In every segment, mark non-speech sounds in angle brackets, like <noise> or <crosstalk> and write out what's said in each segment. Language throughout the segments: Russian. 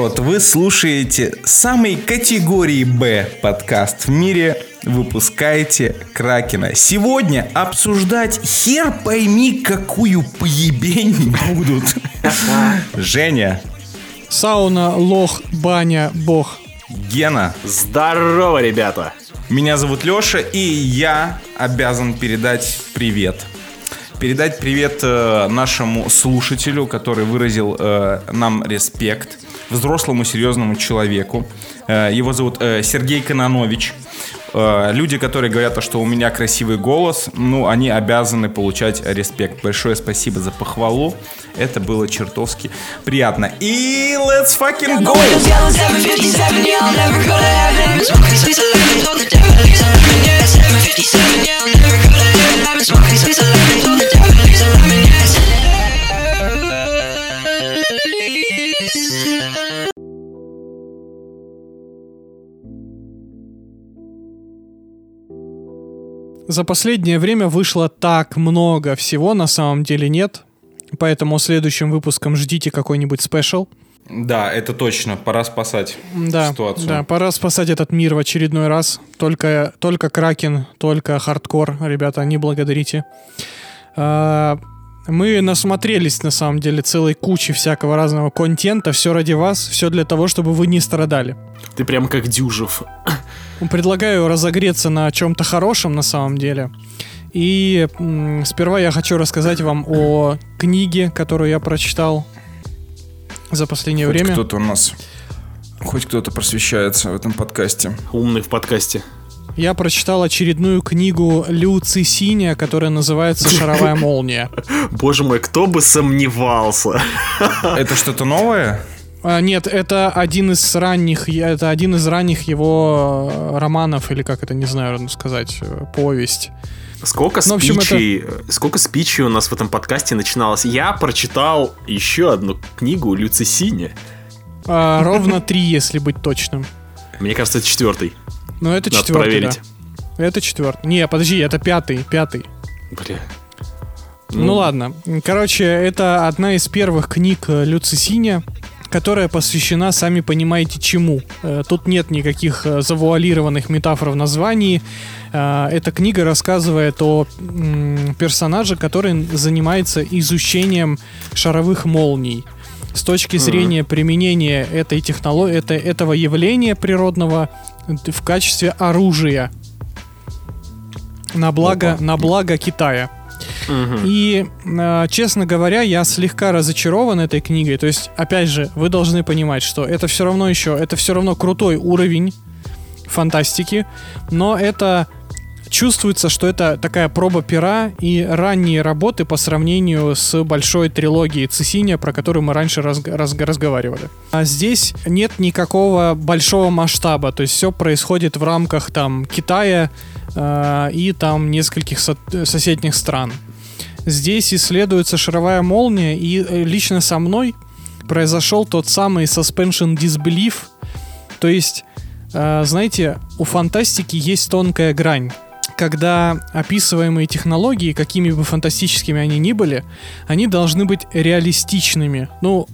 народ! Вы слушаете самый категории Б подкаст в мире. Выпускаете Кракена. Сегодня обсуждать хер пойми какую поебень будут. Женя. Сауна, лох, баня, бог. Гена. Здорово, ребята. Меня зовут Леша, и я обязан передать привет передать привет э, нашему слушателю, который выразил э, нам респект, взрослому серьезному человеку. Э, его зовут э, Сергей Кононович. Э, люди, которые говорят, что у меня красивый голос, ну, они обязаны получать респект. Большое спасибо за похвалу. Это было чертовски приятно. И let's fucking go! За последнее время вышло так много всего, на самом деле нет. Поэтому следующим выпуском ждите какой-нибудь special. Да, это точно. Пора спасать да, ситуацию. Да, пора спасать этот мир в очередной раз. Только, только Кракен, только хардкор, ребята, не благодарите. А, мы насмотрелись, на самом деле, целой кучи всякого разного контента. Все ради вас, все для того, чтобы вы не страдали. Ты прям как Дюжев. Предлагаю разогреться на чем-то хорошем, на самом деле. И м, сперва я хочу рассказать вам о книге, которую я прочитал за последнее Хоть время. кто-то у нас, хоть кто-то просвещается в этом подкасте. Умный в подкасте. Я прочитал очередную книгу Лю Цисиня, которая называется «Шаровая молния». <laughs> Боже мой, кто бы сомневался. Это что-то новое? А, нет, это один из ранних, это один из ранних его э, романов, или как это, не знаю сказать, э, повесть. Сколько Ну, в общем, спичей, сколько спичей у нас в этом подкасте начиналось? Я прочитал еще одну книгу Люци Синя. А, ровно три, если быть точным. Мне кажется, это четвертый. Но это Надо четвертый, проверить. да. Это четвертый. Не, подожди, это пятый, пятый. Бля. Ну, ладно. Короче, это одна из первых книг э, Люци Синя, которая посвящена, сами понимаете, чему. Э, Тут нет никаких э, завуалированных метафор в названии. Э, Эта книга рассказывает о персонаже, который занимается изучением шаровых молний. С точки зрения применения этой технологии, это, этого явления природного в качестве оружия на благо, Опа. на благо Китая. И, э, честно говоря, я слегка разочарован этой книгой. То есть, опять же, вы должны понимать, что это все равно еще, это все равно крутой уровень фантастики, но это чувствуется, что это такая проба пера и ранние работы по сравнению с большой трилогией Цесиния, про которую мы раньше разг- разг- разговаривали. А здесь нет никакого большого масштаба, то есть все происходит в рамках там Китая э, и там нескольких со- соседних стран. Здесь исследуется шаровая молния, и э, лично со мной произошел тот самый suspension disbelief, то есть, э, знаете, у фантастики есть тонкая грань когда описываемые технологии, какими бы фантастическими они ни были, они должны быть реалистичными. Ну,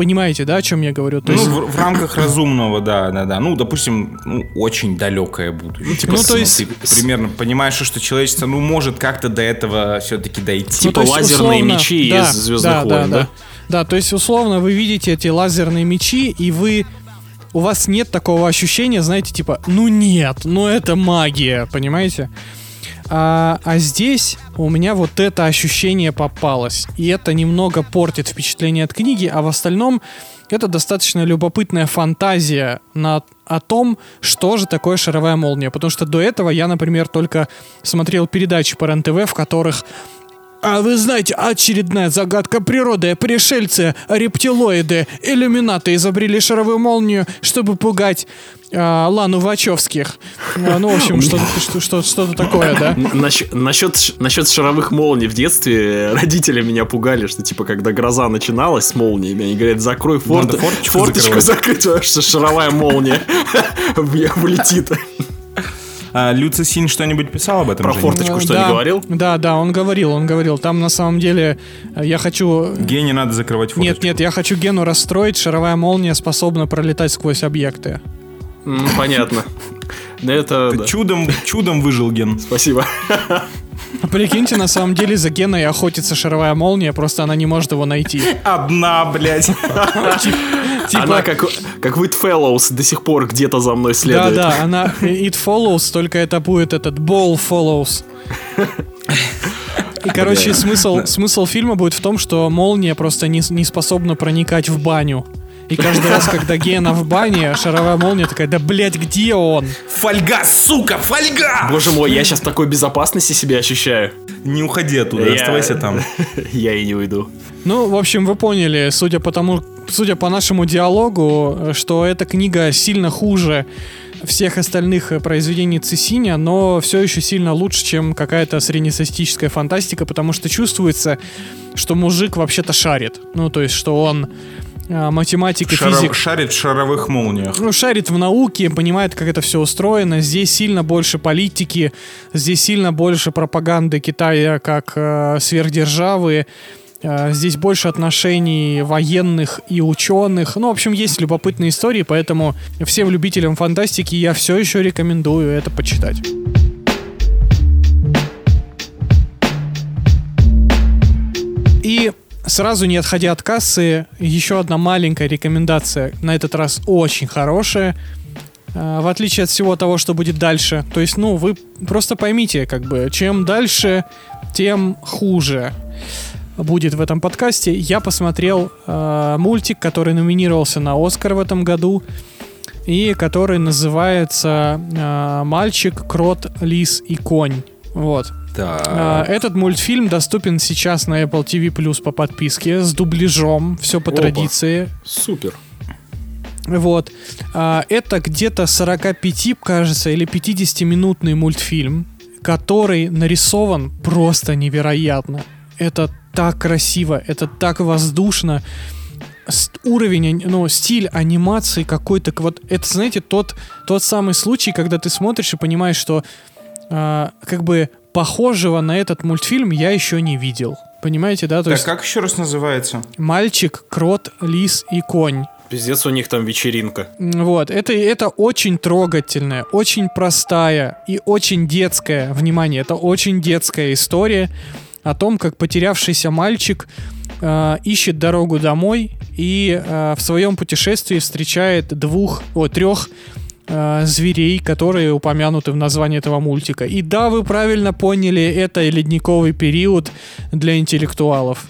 понимаете, да, о чем я говорю? То Ну, есть, в, в рамках разумного, да, да, да. Ну, допустим, ну, очень далекое будущее. типа, Ну, то есть- ты примерно понимаешь, что человечество, ну, может как-то до этого все-таки дойти. Типа то есть, лазерные мечи из «Звездных войн», да? Да, то есть, условно, вы видите эти лазерные мечи, и вы... У вас нет такого ощущения, знаете, типа, ну нет, ну это магия, понимаете? А, а здесь у меня вот это ощущение попалось. И это немного портит впечатление от книги, а в остальном это достаточно любопытная фантазия на, о том, что же такое шаровая молния. Потому что до этого я, например, только смотрел передачи по РЕН-ТВ, в которых а вы знаете, очередная загадка природы. Пришельцы, рептилоиды, иллюминаты изобрели шаровую молнию, чтобы пугать а, Лану Вачовских. А, ну, в общем, что-то, что, что, что-то такое, да? Насчет, насчет, насчет шаровых молний в детстве родители меня пугали, что типа когда гроза начиналась с молниями, они говорят, закрой форт, форточку форточку закрыть, потому что шаровая молния <laughs> влетит. <laughs> А Люци Синь что-нибудь писал об этом? Про форточку Э, что, да, не говорил? Да, да, он говорил, он говорил. Там на самом деле я хочу... Гене надо закрывать форточку. Нет, нет, я хочу Гену расстроить. Шаровая молния способна пролетать сквозь объекты. Понятно. <laughs> Это... Чудом, чудом выжил Ген. Спасибо. <laughs> Прикиньте, на самом деле за Геной охотится шаровая молния, просто она не может его найти. Одна, блядь. Типа, Она как, как With Fellows до сих пор где-то за мной следует. Да, да, она it follows, только это будет этот ball follows. И, короче, смысл, смысл фильма будет в том, что молния просто не, не способна проникать в баню. И каждый раз, когда Гена в бане, шаровая молния такая, да блять, где он? Фольга, сука, фольга! Боже мой, я сейчас такой безопасности себя ощущаю. Не уходи оттуда, Я- оставайся там. <laughs> Я и не уйду. Ну, в общем, вы поняли, судя по тому, судя по нашему диалогу, что эта книга сильно хуже всех остальных произведений Цесиня, но все еще сильно лучше, чем какая-то среднестатистическая фантастика, потому что чувствуется, что мужик вообще-то шарит. Ну, то есть, что он э, математик и Шара- физик. Шарит в шаровых молниях. Ну, шарит в науке, понимает, как это все устроено. Здесь сильно больше политики, здесь сильно больше пропаганды Китая как э, сверхдержавы. Э, Здесь больше отношений военных и ученых. Ну, в общем, есть любопытные истории, поэтому всем любителям фантастики я все еще рекомендую это почитать. И сразу не отходя от кассы, еще одна маленькая рекомендация, на этот раз очень хорошая, э, в отличие от всего того, что будет дальше. То есть, ну, вы просто поймите, как бы, чем дальше, тем хуже будет в этом подкасте. Я посмотрел э, мультик, который номинировался на Оскар в этом году и который называется э, «Мальчик, крот, лис и конь». Вот. А, Этот мультфильм доступен сейчас на Apple TV Plus по подписке с дубляжом, все по Опа. традиции. Супер. Вот. А, Это где-то 45, кажется, или 50-минутный мультфильм, который нарисован просто невероятно. Это так красиво, это так воздушно. Уровень, ну, стиль анимации какой-то, вот это, знаете, тот, тот самый случай, когда ты смотришь и понимаешь, что а, как бы похожего на этот мультфильм я еще не видел. Понимаете, да? То Так, есть как еще раз называется? мальчик, крот, лис и конь. Пиздец, у них там вечеринка. Вот, это, это очень трогательная, очень простая и очень детская, внимание, это очень детская история о том, как потерявшийся мальчик э, ищет дорогу домой и э, в своем путешествии встречает двух, о, трех э, зверей, которые упомянуты в названии этого мультика. И да, вы правильно поняли, это ледниковый период для интеллектуалов.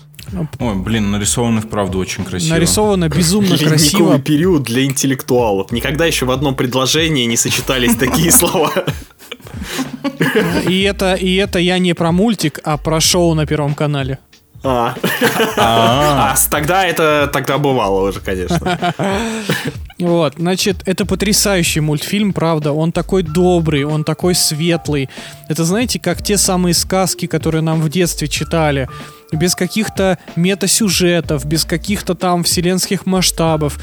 Ой, блин, нарисовано вправду очень красиво. Нарисовано безумно Ледниковый красиво. период для интеллектуалов. Никогда еще в одном предложении не сочетались такие слова. И это, и это я не про мультик, а про шоу на Первом канале. А, А, А, тогда это тогда бывало уже, конечно. <laughs> Вот, значит, это потрясающий мультфильм, правда. Он такой добрый, он такой светлый. Это, знаете, как те самые сказки, которые нам в детстве читали. Без каких-то метасюжетов, без каких-то там вселенских масштабов.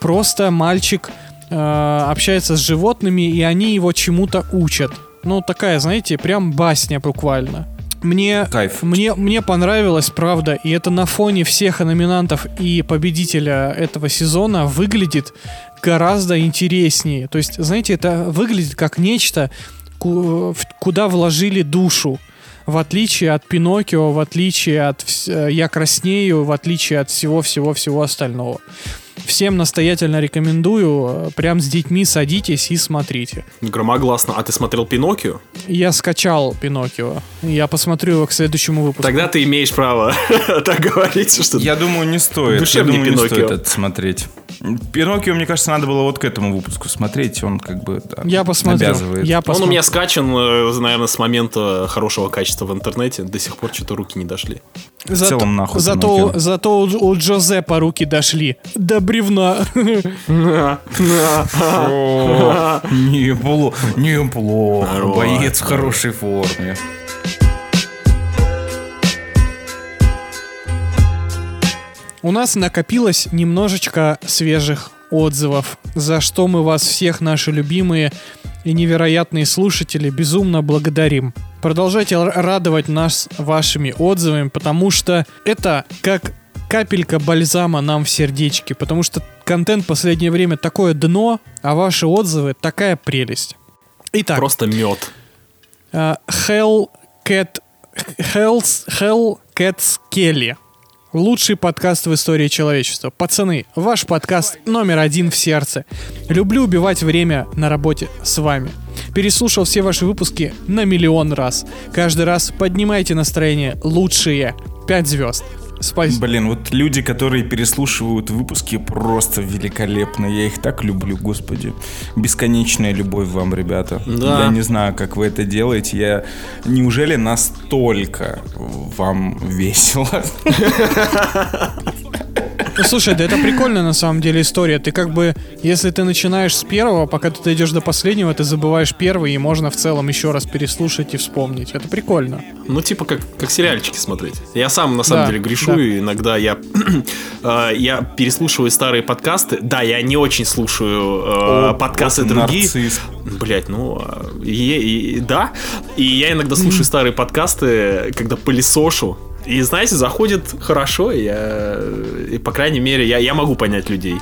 Просто мальчик э, общается с животными, и они его чему-то учат. Ну, такая, знаете, прям басня буквально. Мне, Кайф. мне, мне понравилось, правда, и это на фоне всех номинантов и победителя этого сезона выглядит гораздо интереснее. То есть, знаете, это выглядит как нечто, в- куда вложили душу. В отличие от Пиноккио, в отличие от э, Я краснею, в отличие от всего-всего-всего остального. Всем настоятельно рекомендую, э, прям с детьми садитесь и смотрите. Громогласно. А ты смотрел Пиноккио? Я скачал Пиноккио. Я посмотрю его к следующему выпуску. Тогда ты имеешь право <laughs> так говорить, что Я думаю, не стоит. Я Душевный думаю, не Пиноккио. стоит это смотреть. Пиноккио, мне кажется, надо было вот к этому выпуску смотреть. Он как бы да, Я посмотрю. обязывает. Я Он у посмотрю. меня скачан, э, наверное, с момента хорошего качества в интернете. До сих пор что-то руки не дошли. В целом, нахуй Зато, зато у, у Джозепа руки дошли. До бревна. <laughs> Неплохо, неплохо. Боец в хорошей форме. У нас накопилось немножечко свежих отзывов, за что мы вас всех, наши любимые и невероятные слушатели, безумно благодарим. Продолжайте радовать нас вашими отзывами, потому что это как капелька бальзама нам в сердечке, потому что контент в последнее время такое дно, а ваши отзывы такая прелесть. Итак, Просто мед. а, Hellcat Hells, Hellcats Kelly. Лучший подкаст в истории человечества. Пацаны, ваш подкаст номер один в сердце. Люблю убивать время на работе с вами. Переслушал все ваши выпуски на миллион раз. Каждый раз поднимайте настроение. Лучшие. Пять звезд. Спасибо. Блин, вот люди, которые переслушивают выпуски, просто великолепно. Я их так люблю, господи. Бесконечная любовь вам, ребята. Да. Я не знаю, как вы это делаете. Я... Неужели настолько вам весело? Ну, слушай, да это прикольно на самом деле история. Ты как бы, если ты начинаешь с первого, пока ты дойдешь до последнего, ты забываешь первый, и можно в целом еще раз переслушать и вспомнить. Это прикольно. Ну, типа, как, как сериальчики смотреть. Я сам, на самом Да, деле, грешу, и иногда я, э, <clears throat> я переслушиваю старые подкасты. Да, я не очень слушаю э, О, подкасты вот другие. нарцисс. Блять, ну, и- и- да. И я иногда слушаю старые подкасты, когда пылесошу. И, знаете, заходит хорошо, я, и, по крайней мере, я, я могу понять людей.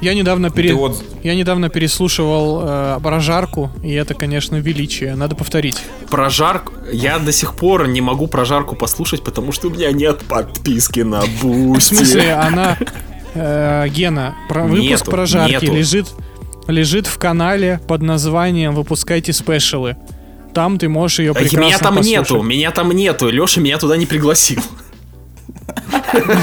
Я недавно, пере- вот Я недавно переслушивал э, прожарку, и это, конечно, величие. Надо повторить. Прожарку. Я до сих пор не могу прожарку послушать, потому что у меня нет подписки на <laughs> Boosty. В смысле, она... э, Гена, про- выпуск Нету, прожарки нету. лежит лежит в канале под названием «Выпускайте special ы». Там ты можешь ее А прекрасно Меня там послушать. нету, меня там нету. Леша меня туда не пригласил.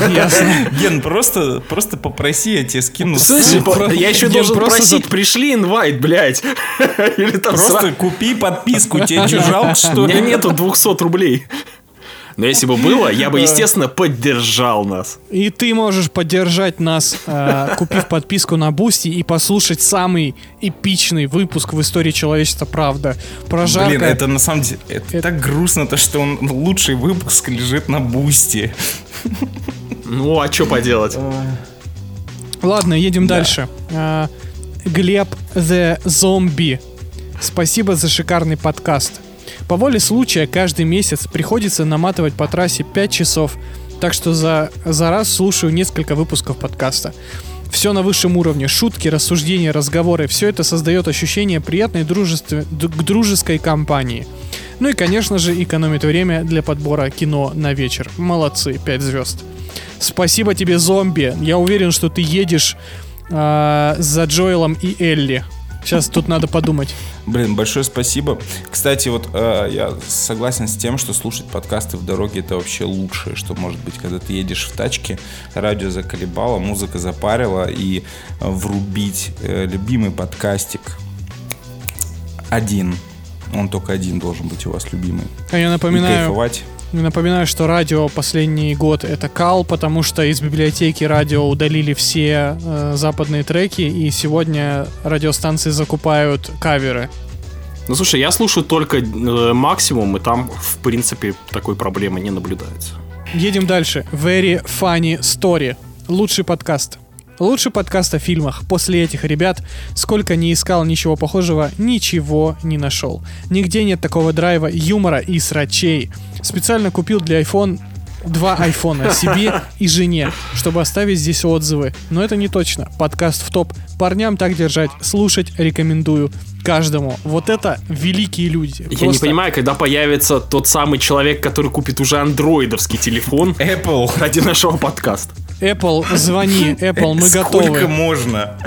Ясно. Ген, просто, просто попроси, я тебе скину ссылку. по- я еще Ген, должен просто просить, за- пришли invite, блядь. <laughs> Или там Просто сра- купи подписку, тебе что, жалко, У меня ли? нету 200 рублей. Но если бы было, я бы, естественно, поддержал нас. И ты можешь поддержать нас, э, купив подписку на Boosty и послушать самый эпичный выпуск в истории человечества, правда. Прожарка. Блин, это на самом деле, это, Это- так грустно, то, что он лучший выпуск лежит на бусте. Ну, а что поделать? Ладно, едем дальше. А, Глеб The Zombie. Спасибо за шикарный подкаст. По воле случая каждый месяц приходится наматывать по трассе 5 часов, так что за, за раз слушаю несколько выпусков подкаста. Все на высшем уровне. Шутки, рассуждения, разговоры. Все это создает ощущение приятной дружестве, дружеской компании. Ну и, конечно же, экономит время для подбора кино на вечер. Молодцы, 5 звезд. Спасибо тебе, зомби. Я уверен, что ты едешь а, за Джоэлом и Элли. Сейчас тут надо подумать. Блин, большое спасибо. Кстати, вот э, я согласен с тем, что слушать подкасты в дороге это вообще лучшее, что может быть, когда ты едешь в тачке, радио заколебало, музыка запарила, и э, врубить э, любимый подкастик один. Он только один должен быть у вас любимый. А я И напоминаю, кайфовать. Напоминаю, что радио последний год это кал, потому что из библиотеки радио удалили все э, западные треки, и сегодня радиостанции закупают каверы. Ну, слушай, я слушаю только э, максимум, и там, в принципе, такой проблемы не наблюдается. Едем дальше. Very Funny Story. Лучший подкаст. Лучший подкаст о фильмах. После этих ребят, сколько не искал ничего похожего, ничего не нашел. Нигде нет такого драйва, юмора и срачей. Специально купил для iPhone два айфона себе и жене, чтобы оставить здесь отзывы. Но это не точно. Подкаст в топ. Парням так держать. Слушать рекомендую каждому. Вот это великие люди. Я не Просто понимаю, когда появится тот самый человек, который купит уже андроидовский телефон Apple. ради нашего подкаста. Apple, звони, Apple, мы Сколько готовы. можно?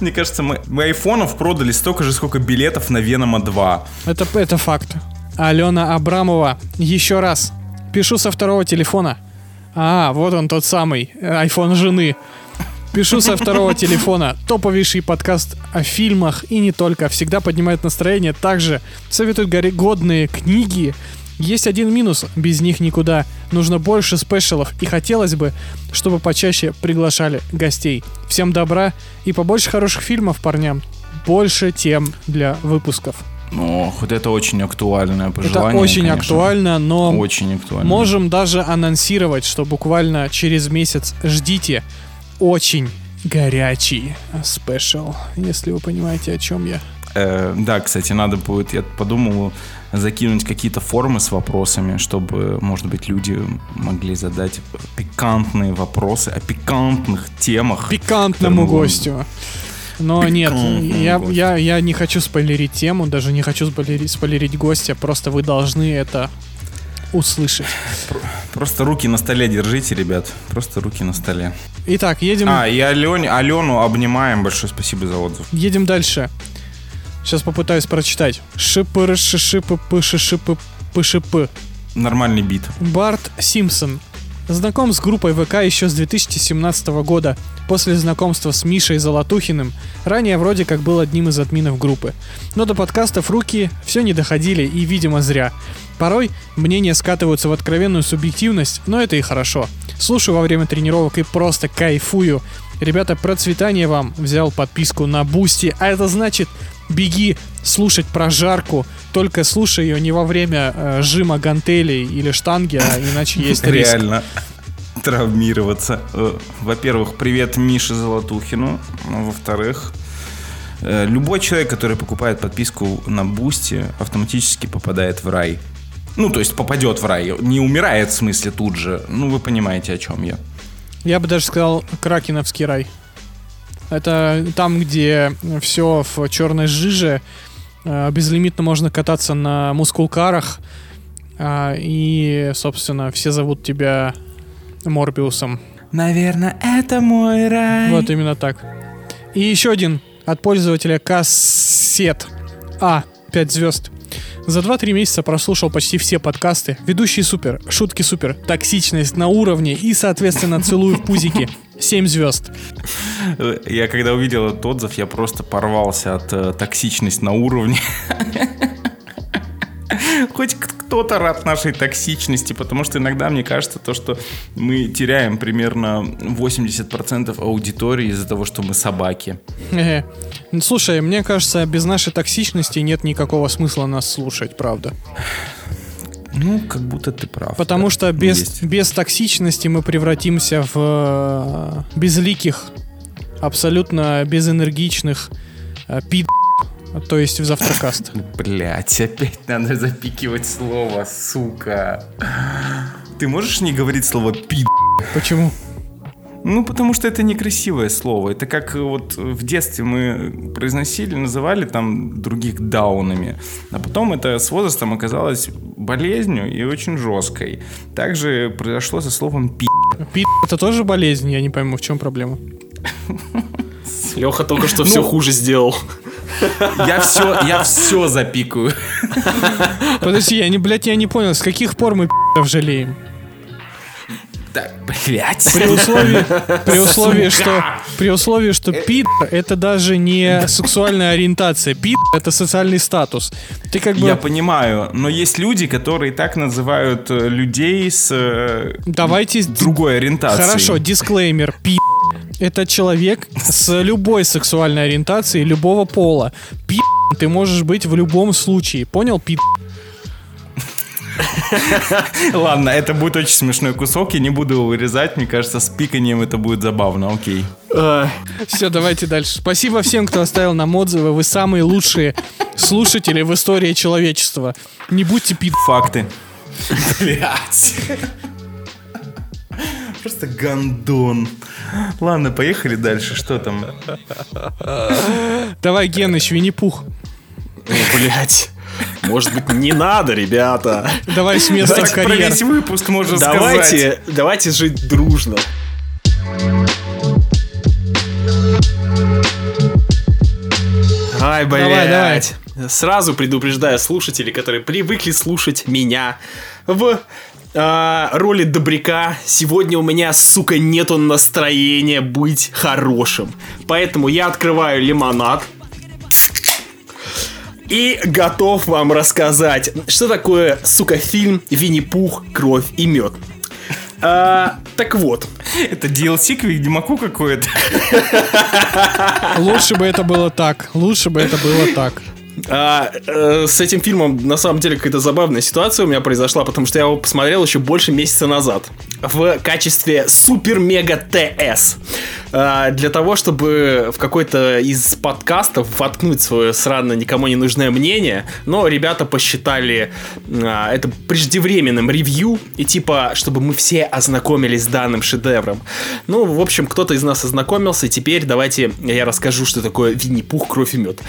Мне кажется, мы, мы айфонов продали столько же, сколько билетов на Венома 2. Это, это факт. Алена Абрамова. Еще раз. Пишу со второго телефона. А, вот он тот самый. Айфон жены. Пишу со второго <laughs> телефона. Топовейший подкаст о фильмах и не только. Всегда поднимает настроение. Также советуют годные книги. Есть один минус. Без них никуда. Нужно больше спешалов. И хотелось бы, чтобы почаще приглашали гостей. Всем добра и побольше хороших фильмов парням. Больше тем для выпусков. Ох, вот это очень актуальное Это пожелание. очень конечно. актуально, но Очень актуально. можем даже анонсировать, что буквально через месяц ждите очень горячий спешл, если вы понимаете, о чем я. Э, да, кстати, надо будет, я подумал, закинуть какие-то формы с вопросами, чтобы, может быть, люди могли задать пикантные вопросы о пикантных темах. Пикантному которым- гостю. Но нет, Пикантному я, гостю. я, я не хочу спойлерить тему, даже не хочу спойлерить, спойлерить гостя, просто вы должны это услышать. Просто руки на столе держите, ребят. Просто руки на столе. Итак, едем, А, и Алене, Алену обнимаем. Большое спасибо за отзыв. едем дальше. Сейчас попытаюсь прочитать. шипы шипы шипы пшп Нормальный бит. Барт Симпсон. Знаком с группой ВК еще с 2017 года, после знакомства с Мишей Золотухиным, ранее вроде как был одним из админов группы. Но до подкастов руки все не доходили и, видимо, зря. Порой мнения скатываются в откровенную субъективность, но это и хорошо. Слушаю во время тренировок и просто кайфую. Ребята, процветание вам. Взял подписку на Бусти, а это значит беги слушать прожарку, только слушай ее не во время э, жима гантелей или штанги, а иначе есть риск. Реально травмироваться. Э, Во-первых, привет Мише Золотухину. Ну, Во-вторых, э, любой человек, который покупает подписку на Бусти, автоматически попадает в рай. Ну, то есть попадет в рай. Не умирает в смысле тут же. Ну, вы понимаете, о чем я. Я бы даже сказал Кракеновский рай. Это там, где все в черной жиже, э, безлимитно можно кататься на мускулкарах, а, и, собственно, все зовут тебя Морбиусом. Наверное, это мой рай. Вот именно так. И еще один от пользователя кассет А, 5 звезд. За 2-3 месяца прослушал почти все подкасты. Ведущие супер, шутки супер, токсичность на уровне и, соответственно, целую в пузики. <laughs> 7 звезд. Я когда увидел этот отзыв, я просто порвался от э, токсичности на уровне. Хоть кто-то рад нашей токсичности, потому что иногда мне кажется то, что мы теряем примерно 80% аудитории из-за того, что мы собаки. Э, Слушай, мне кажется, без нашей токсичности нет никакого смысла нас слушать, правда. Ну, как будто ты прав. Потому да. что без, Есть. без токсичности мы превратимся в э, безликих, абсолютно безэнергичных э, пид... То есть в завтракаст. <laughs> Блять, опять надо запикивать слово, сука. Ты можешь не говорить слово пи***? Почему? Ну, потому что это некрасивое слово. Это как э, вот в детстве мы произносили, называли там других даунами. А потом это с возрастом оказалось болезнью и очень жесткой. Также произошло со словом пи***. Пид это тоже болезнь, я не пойму, в чем проблема. <laughs> Леха только что все хуже сделал. Я все, я все запикаю. <laughs> Подожди, я не, блядь, я не понял, с каких пор мы пи***ов жалеем? Так, блять. При условии, при условии, что, при условии, что пид это даже не сексуальная ориентация. Пид это социальный статус. Ты как бы... Я понимаю, но есть люди, которые так называют э, людей с э, Давайте... другой ориентацией. Хорошо, дисклеймер. Пи это человек с любой сексуальной ориентацией, любого пола. Пи ты можешь быть в любом случае. Понял, пи Ладно, это будет очень смешной кусок, я не буду его вырезать, мне кажется, с пиканием это будет забавно, окей. А, Все, давайте дальше. Спасибо всем, кто оставил нам отзывы. Вы самые лучшие слушатели в истории человечества. Не будьте пи Факты. Блять. Просто гандон. Ладно, поехали дальше. Что там? Давай, Геныч, Винни-Пух. блядь. Может быть, не надо, ребята. Давай с места Давайте про карьер. весь выпуск можно сказать. Давайте, давайте жить дружно. Ай, блядь. Сразу предупреждаю слушателей, которые привыкли слушать меня в а, роли добряка. Сегодня у меня, сука, нету настроения быть хорошим. Поэтому я открываю лимонад. И готов вам рассказать, что такое, сука, фильм «Винни-Пух. Кровь и мед». А, так вот, Это DLC к Ведьмаку какое-то. <laughs> Лучше бы это было так. Лучше бы это было так. а, э, с этим фильмом на самом деле какая-то забавная ситуация у меня произошла, потому что я его посмотрел еще больше месяца назад в качестве супер-мега ТС. А, для того, чтобы в какой-то из подкастов воткнуть свое срано никому не нужное мнение, но ребята посчитали а, это преждевременным ревью, и типа, чтобы мы все ознакомились с данным шедевром. Ну, в общем, кто-то из нас ознакомился, и теперь давайте я расскажу, что такое Винни-Пух, кровь и мед.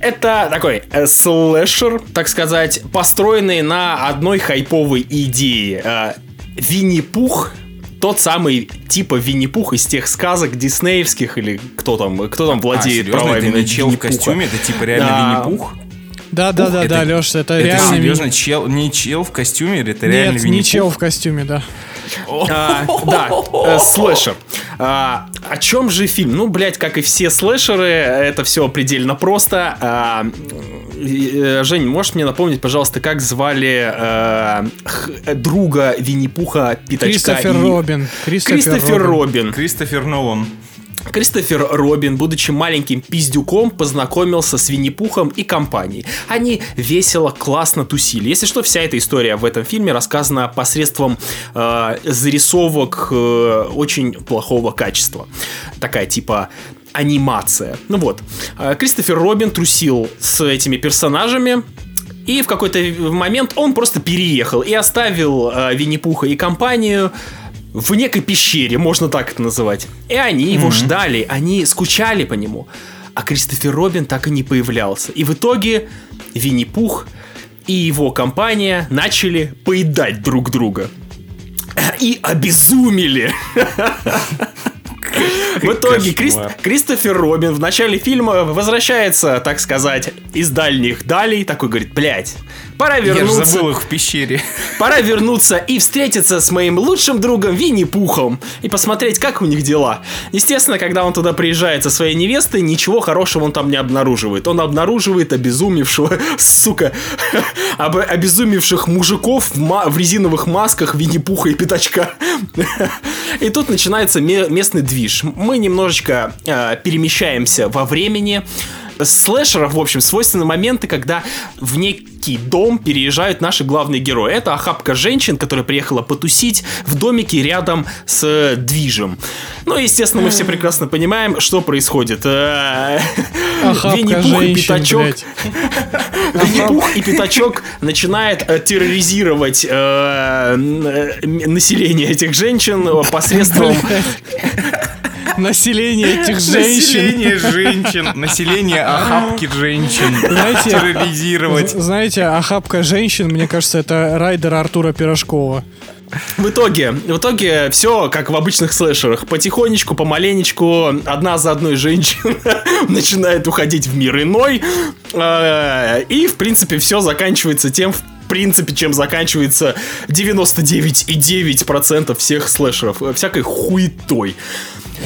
Это такой э, слэшер, так сказать, построенный на одной хайповой идее. Э, Винни-Пух тот самый типа Винни-Пух из тех сказок диснеевских или кто там, кто там владеет а, серьезно, правами это на чел в Винни-Пуха? костюме, это типа реально Да. Винни-Пух? Да, да, да, это- да, Леш, это, Это реально... серьезно, чел, не чел в костюме, это реально Нет, не чел в костюме, да. А, да, э, слэшер. А, о чем же фильм? Ну, блядь, как и все слэшеры, это все предельно просто. А, э, Жень, можешь мне напомнить, пожалуйста, как звали э, х- друга Винни-Пуха, Пятачка Кристофер и- Робин. Кристофер, Кристофер Робин. Робин. Кристофер Нолан. Кристофер Робин, будучи маленьким пиздюком, познакомился с Винни-Пухом и компанией. Они весело, классно тусили. Если что, вся эта история в этом фильме рассказана посредством э, зарисовок э, очень плохого качества. Такая типа анимация. Ну вот, Э, Кристофер Робин трусил с этими персонажами, и в какой-то момент он просто переехал и оставил э, Винни-Пуха и компанию в некой пещере, можно так это называть. И они его ждали, они скучали по нему. А Кристофер Робин так и не появлялся. И в итоге Винни-Пух и его компания начали поедать друг друга. И обезумели. В итоге. Кристофер Робин в начале фильма возвращается, так сказать, из дальних далей. Такой говорит, блядь, пора Я вернуться. забыл их в пещере. <laughs> Пора вернуться и встретиться с моим лучшим другом Винни-Пухом и посмотреть, как у них дела. Естественно, когда он туда приезжает со своей невестой, ничего хорошего он там не обнаруживает. Он обнаруживает обезумевшего, <laughs> сука, <laughs> об- обезумевших мужиков в, в резиновых масках Винни-Пуха и Пятачка. И тут начинается ме- местный движ. Мы немножечко э, перемещаемся во времени. Слэшеров, в общем, свойственны моменты, когда в некий дом переезжают наши главные герои. Это охапка женщин, которая приехала потусить в домике рядом с э, движем. Ну, естественно, мы все прекрасно понимаем, что происходит. Э, <laughs> Винни-Пух и Пятачок. <laughs> Винни-Пух и Пятачок начинает э, терроризировать население этих женщин посредством... <laughs> Население этих женщин. Население женщин. Население охапки женщин. Знаете, Терроризировать. Знаете, охапка женщин, мне кажется, это райдер Артура Пирожкова. В итоге, в итоге все как в обычных слэшерах. Потихонечку, помаленечку, одна за одной женщина <laughs> начинает уходить в мир иной. Э, И, в принципе, все заканчивается тем, в принципе, чем заканчивается 99,9% всех слэшеров. Всякой хуетой.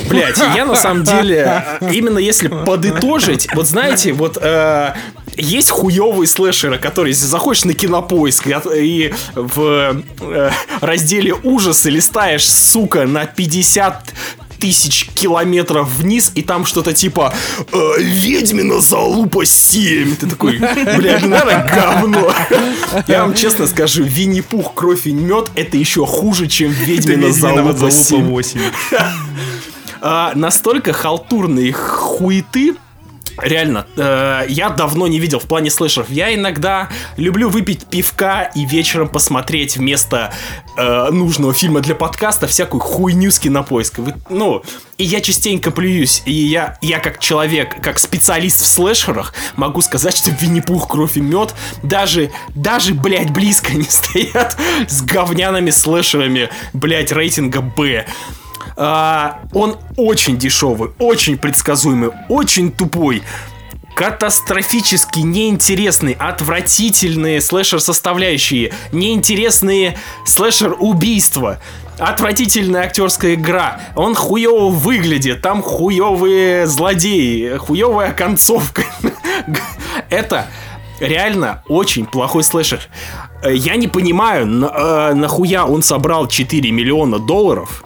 Блять, я на самом деле, именно если подытожить, вот знаете, вот э, есть хуевые слэшеры, которые если заходишь на кинопоиск и, в э, разделе ужасы листаешь, сука, на 50 тысяч километров вниз, и там что-то типа э, «Ведьмина залупа 7». Ты такой, блядь, наверное, говно. Я вам честно скажу, Винни-Пух, кровь и мед это еще хуже, чем «Ведьмина Ведьмина залупа 7». 8. А, настолько халтурные хуеты. Реально, э, я давно не видел в плане слэшеров. Я иногда люблю выпить пивка и вечером посмотреть вместо э, нужного фильма для подкаста всякую хуйню с кинопоиска. Вы- ну, и я частенько плююсь. И я, я как человек, как специалист в слэшерах, могу сказать, что Винни-Пух, Кровь и Мед даже, даже, блядь, близко <laughs> не стоят с говняными слэшерами, блядь, рейтинга Б. А, он очень дешевый, очень предсказуемый, очень тупой. Катастрофически неинтересный, отвратительные слэшер-составляющие, неинтересные слэшер-убийства, отвратительная актерская игра, он хуево выглядит, там хуевые злодеи, хуевая концовка. <laughs> Это реально очень плохой слэшер. Э, Я не понимаю, э, нахуя он собрал 4 миллиона долларов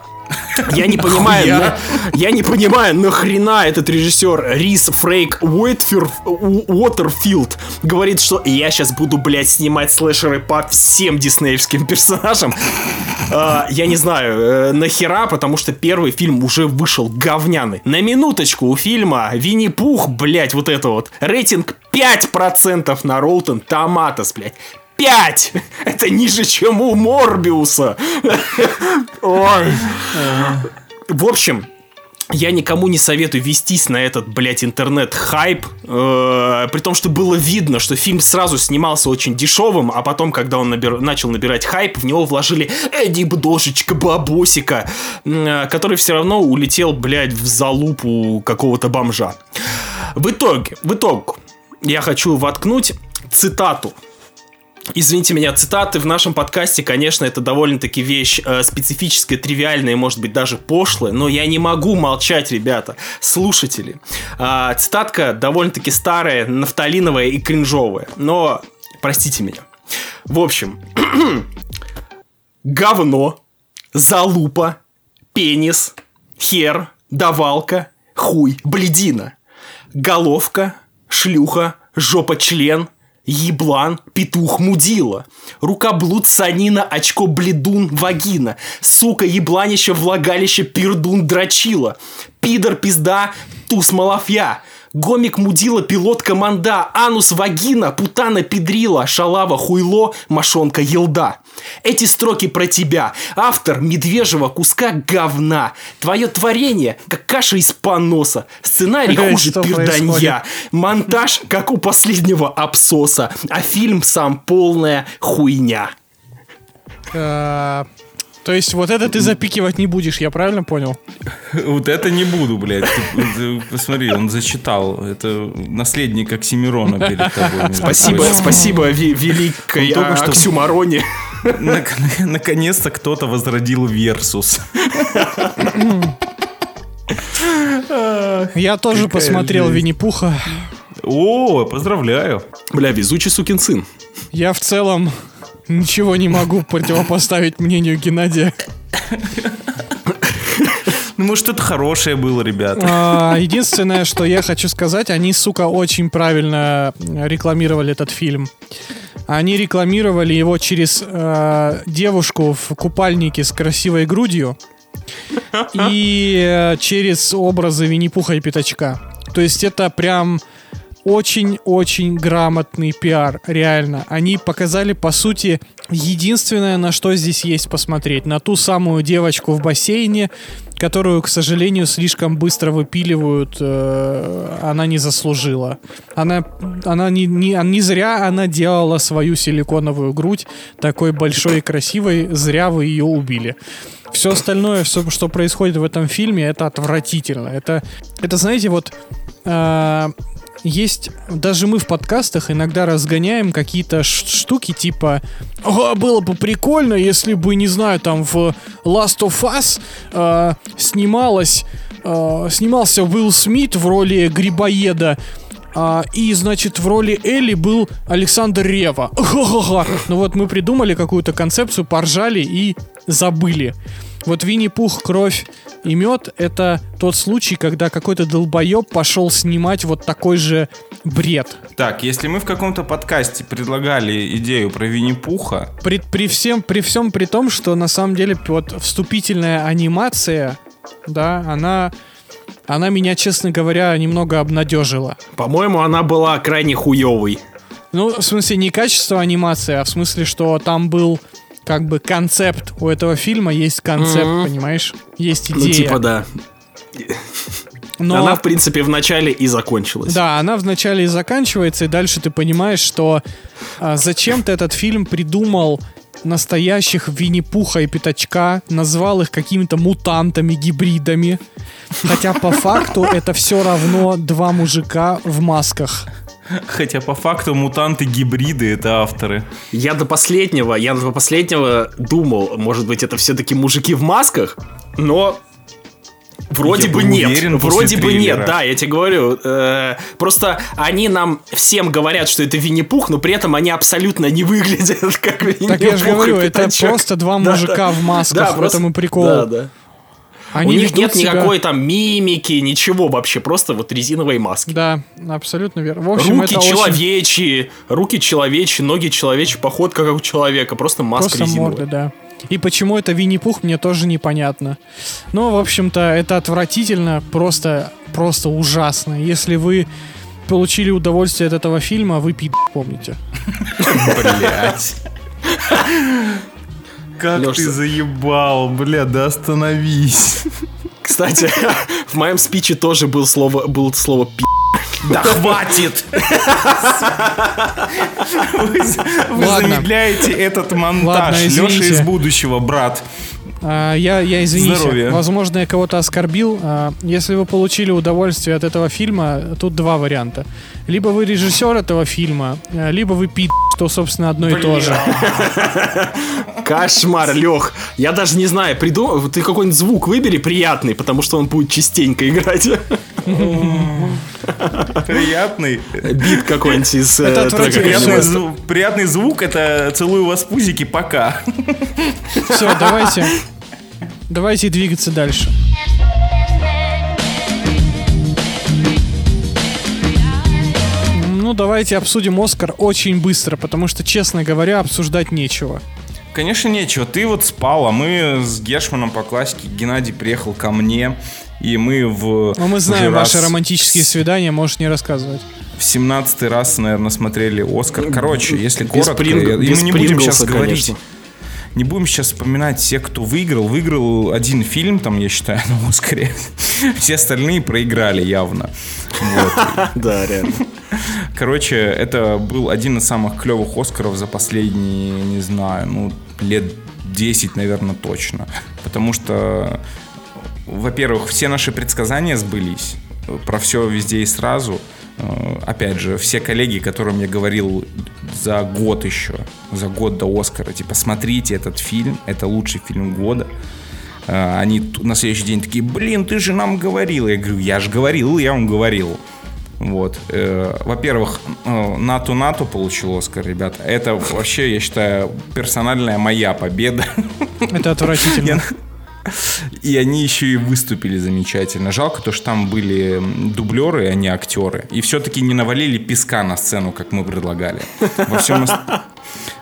Я не понимаю, на- я не понимаю, нахрена этот режиссер Рис Фрейк Уитфир- У- Уотерфилд говорит, что я сейчас буду, блядь, снимать слэшеры по всем диснеевским персонажам. А, я не знаю, э, нахера, потому что первый фильм уже вышел говняный. На минуточку у фильма Винни-Пух, блядь, вот это вот, рейтинг 5% на Rotten Tomatoes, блядь. 5! Это ниже, чем у Морбиуса. Ой. В общем, я никому не советую вестись на этот, блядь, интернет-хайп, э, при том, что было видно, что фильм сразу снимался очень дешевым, а потом, когда он набир- начал набирать хайп, в него вложили Эдди Бдошечка Бабосика, э, который все равно улетел, блядь, в залупу какого-то бомжа. В итоге, в итоге, я хочу воткнуть цитату Извините меня, цитаты в нашем подкасте, конечно, это довольно-таки вещь э, специфическая, тривиальная, может быть, даже пошлая, но я не могу молчать, ребята, слушатели. А, цитатка довольно-таки старая, нафталиновая и кринжовая, но простите меня. В общем, <clears throat> говно, залупа, пенис, хер, давалка, хуй, бледина, головка, шлюха, жопа-член, еблан, петух, мудила, рукоблуд, санина, очко, бледун, вагина, сука, ебланище, влагалище, пирдун, дрочила, пидор, пизда, туз, малафья, Гомик, мудила, пилот, команда, анус, вагина, путана, педрила, шалава, хуйло, мошонка, елда. Эти строки про тебя. Автор медвежьего куска говна. Твое творение, как каша из поноса. Сценарий Блядь, хуже перданья. происходит? Монтаж, как у последнего абсоса. А фильм сам полная хуйня. Э, То есть вот это ты запикивать не будешь, я правильно понял? Вот это не буду, блядь. Посмотри, он зачитал. Это наследник Оксимирона перед тобой. Спасибо, спасибо великой Он только что- Оксюмароне. Нак- <laughs> Наконец-то кто-то возродил Версус. Я тоже посмотрел. Винни-Пуха. О, поздравляю. Бля, везучий сукин сын. Я в целом ничего не могу противопоставить мнению Геннадия. Ну, может, что-то хорошее было, ребята. А, Единственное, что я хочу сказать, они, сука, очень правильно рекламировали этот фильм. Они рекламировали его через э, девушку в купальнике с красивой грудью и э, через образы Винни-Пуха и Пятачка. То есть это прям очень-очень грамотный пиар, реально. Они показали, по сути, единственное, на что здесь есть посмотреть. На ту самую девочку в бассейне, которую, к сожалению, слишком быстро выпиливают. э, она не заслужила. Она, она не, не, не зря она делала свою силиконовую грудь такой большой и красивой, зря вы ее убили. Все остальное, все, что происходит в этом фильме, это отвратительно. Это, это знаете, вот э, есть, даже мы в подкастах иногда разгоняем какие-то штуки типа «Ага, было бы прикольно, если бы, не знаю, там в Last of Us э, снималась, э, снимался Уилл Смит в роли грибоеда, а, и, значит, в роли Элли был Александр Рева. <laughs> Ха-ха-ха. Ну вот мы придумали какую-то концепцию, поржали и забыли. Вот Винни-Пух, кровь и мед — это тот случай, когда какой-то долбоеб пошел снимать вот такой же бред. Так, если мы в каком-то подкасте предлагали идею про Винни-Пуха, При, при всем, при всем при том, что на самом деле вот вступительная анимация, да, она, она меня, честно говоря, немного обнадежила. По-моему, она была крайне хуевой. Ну, в смысле, не качество анимации, а в смысле, что там был как бы концепт. У этого фильма есть концепт, Мгм. понимаешь? Есть Ну, идея. типа, да. Но, Она, в принципе, в начале и закончилась. да, она вначале и заканчивается, и дальше ты понимаешь, что а, зачем ты этот фильм придумал настоящих Винни-Пуха и Пятачка, назвал их какими-то мутантами, гибридами. Хотя по факту это все равно два мужика в масках. Хотя по факту мутанты-гибриды это авторы. Я до последнего, я до последнего думал, может быть, это все-таки мужики в масках, но вроде Я бы нет. уверен после вроде бы трейлера. нет, да, я тебе говорю. э, просто они нам всем говорят, что это Винни-Пух, но при этом они абсолютно не выглядят <laughs> как Винни-Пух Так я же говорю, это просто два Да, мужика да. в масках, Да, в просто- этом и прикол. Да, да. Они У них нет себя- никакой там мимики, ничего вообще, просто вот резиновые маски. Да, абсолютно верно. В общем, руки это очень человечьи, руки человечьи, ноги человечьи, походка как у человека, просто маска просто резиновая. морда, да. И почему это Винни-Пух, мне тоже непонятно. Но, в общем-то, это отвратительно, просто, просто ужасно. Если вы получили удовольствие от этого фильма, вы пи*** помните. Блять. Как Лёш, ты заебал, бля, да остановись. Кстати, <laughs> в моем спиче тоже был слово, было слово пи***. Да хватит! Вы, вы замедляете этот монтаж. Ладно, Леша из будущего, брат. А, я, я извините, Здоровья. возможно, я кого-то оскорбил. А, если вы получили удовольствие от этого фильма, тут два варианта. Либо вы режиссер этого фильма, а, либо вы пи***, что, собственно, одно и то же. <laughs> Кошмар, Лех. Я даже не знаю, придум... ты какой-нибудь звук выбери приятный, потому что он будет частенько играть. <laughs> Приятный. Бит какой-нибудь из э, Это. Приятный, Kanye West. зву- приятный звук это целую вас пузики пока. Все, давайте, <laughs> давайте двигаться дальше. Ну, давайте обсудим Оскар очень быстро, потому что, честно говоря, обсуждать нечего. Конечно, нечего. Ты вот спал, а мы с Гешманом по классике. Геннадий приехал ко мне, и мы в... Но мы знаем раз ваши романтические свидания, можешь не рассказывать. В 17 раз, наверное, смотрели Оскар. Короче, если Без коротко, Прингл- и мы не будем сейчас Принглса, говорить... конечно. Не будем сейчас вспоминать всех, кто выиграл. Выиграл один фильм, там, я считаю, <laughs> на Оскаре. Все остальные проиграли явно. <laughs> Да, реально. <laughs> Короче, это был один из самых клевых Оскаров за последние, не знаю, ну, лет 10, наверное, точно. Потому что, во-первых, все наши предсказания сбылись. Про все везде и сразу. Э, Опять же, все коллеги, которым я говорил за год еще, за год до Оскара, типа, смотрите этот фильм, это лучший фильм года. Э, Они на следующий день такие, блин, ты же нам говорил. Я говорю, я же говорил, я вам говорил. Вот. Э, Во-первых, НАТО НАТО получил Оскар, ребята. Это вообще, я считаю, персональная моя победа. Это отвратительно. И они еще и выступили замечательно. Жалко то, что там были дублеры, а не актеры. И все-таки не навалили песка на сцену, как мы предлагали. Во всем,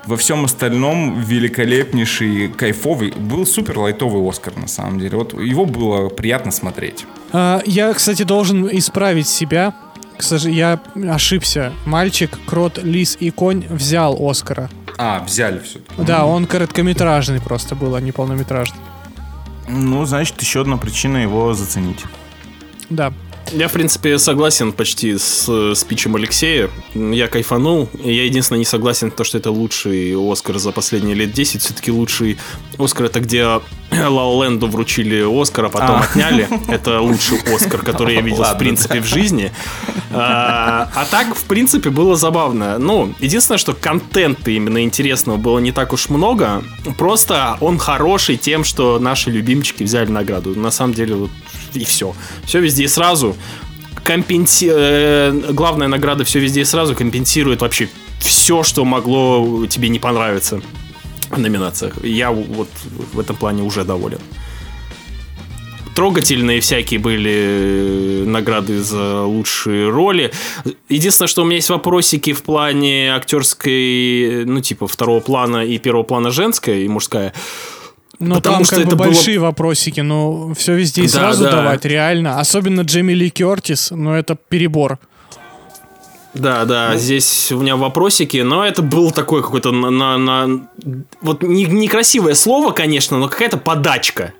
во всем остальном великолепнейший, кайфовый. Был супер лайтовый Оскар, на самом деле. Вот его было приятно смотреть. А, Я, кстати, должен исправить себя. К сожалению, я ошибся. Мальчик, крот, лис и конь взял Оскара. А, взяли все-таки. Да, он короткометражный просто был, а не полнометражный. Ну, значит, еще одна причина его заценить. Да. Я, в принципе, согласен почти с э, спичем Алексея. Я кайфанул. Я единственное не согласен, то, что это лучший Оскар за последние лет 10. Все-таки лучший Оскар это где <coughs> Ла Ленду вручили Оскар, а потом А. отняли. Это лучший Оскар, который я видел, в принципе, в жизни. А а так, в принципе, было забавно. Ну, единственное, что контента именно интересного было не так уж много. Просто он хороший тем, что наши любимчики взяли награду. На самом деле, вот <laughs> и все. Все везде и сразу. Компенси... э, Главная награда все везде и сразу компенсирует вообще все, что могло тебе не понравиться в номинациях. Я вот в этом плане уже доволен. Трогательные всякие были э, награды за лучшие роли. Единственное, что у меня есть вопросики в плане актерской, ну, типа, второго плана и первого плана женская и мужская. Но Потому там что как бы это было- большие вопросики, но все везде и Да, сразу да. давать, реально. Особенно Джейми Ли Кертис, но это перебор. Да, да, здесь у меня вопросики, но это был такой какой-то на, на- на- вот не- некрасивое слово, конечно, но какая-то подачка.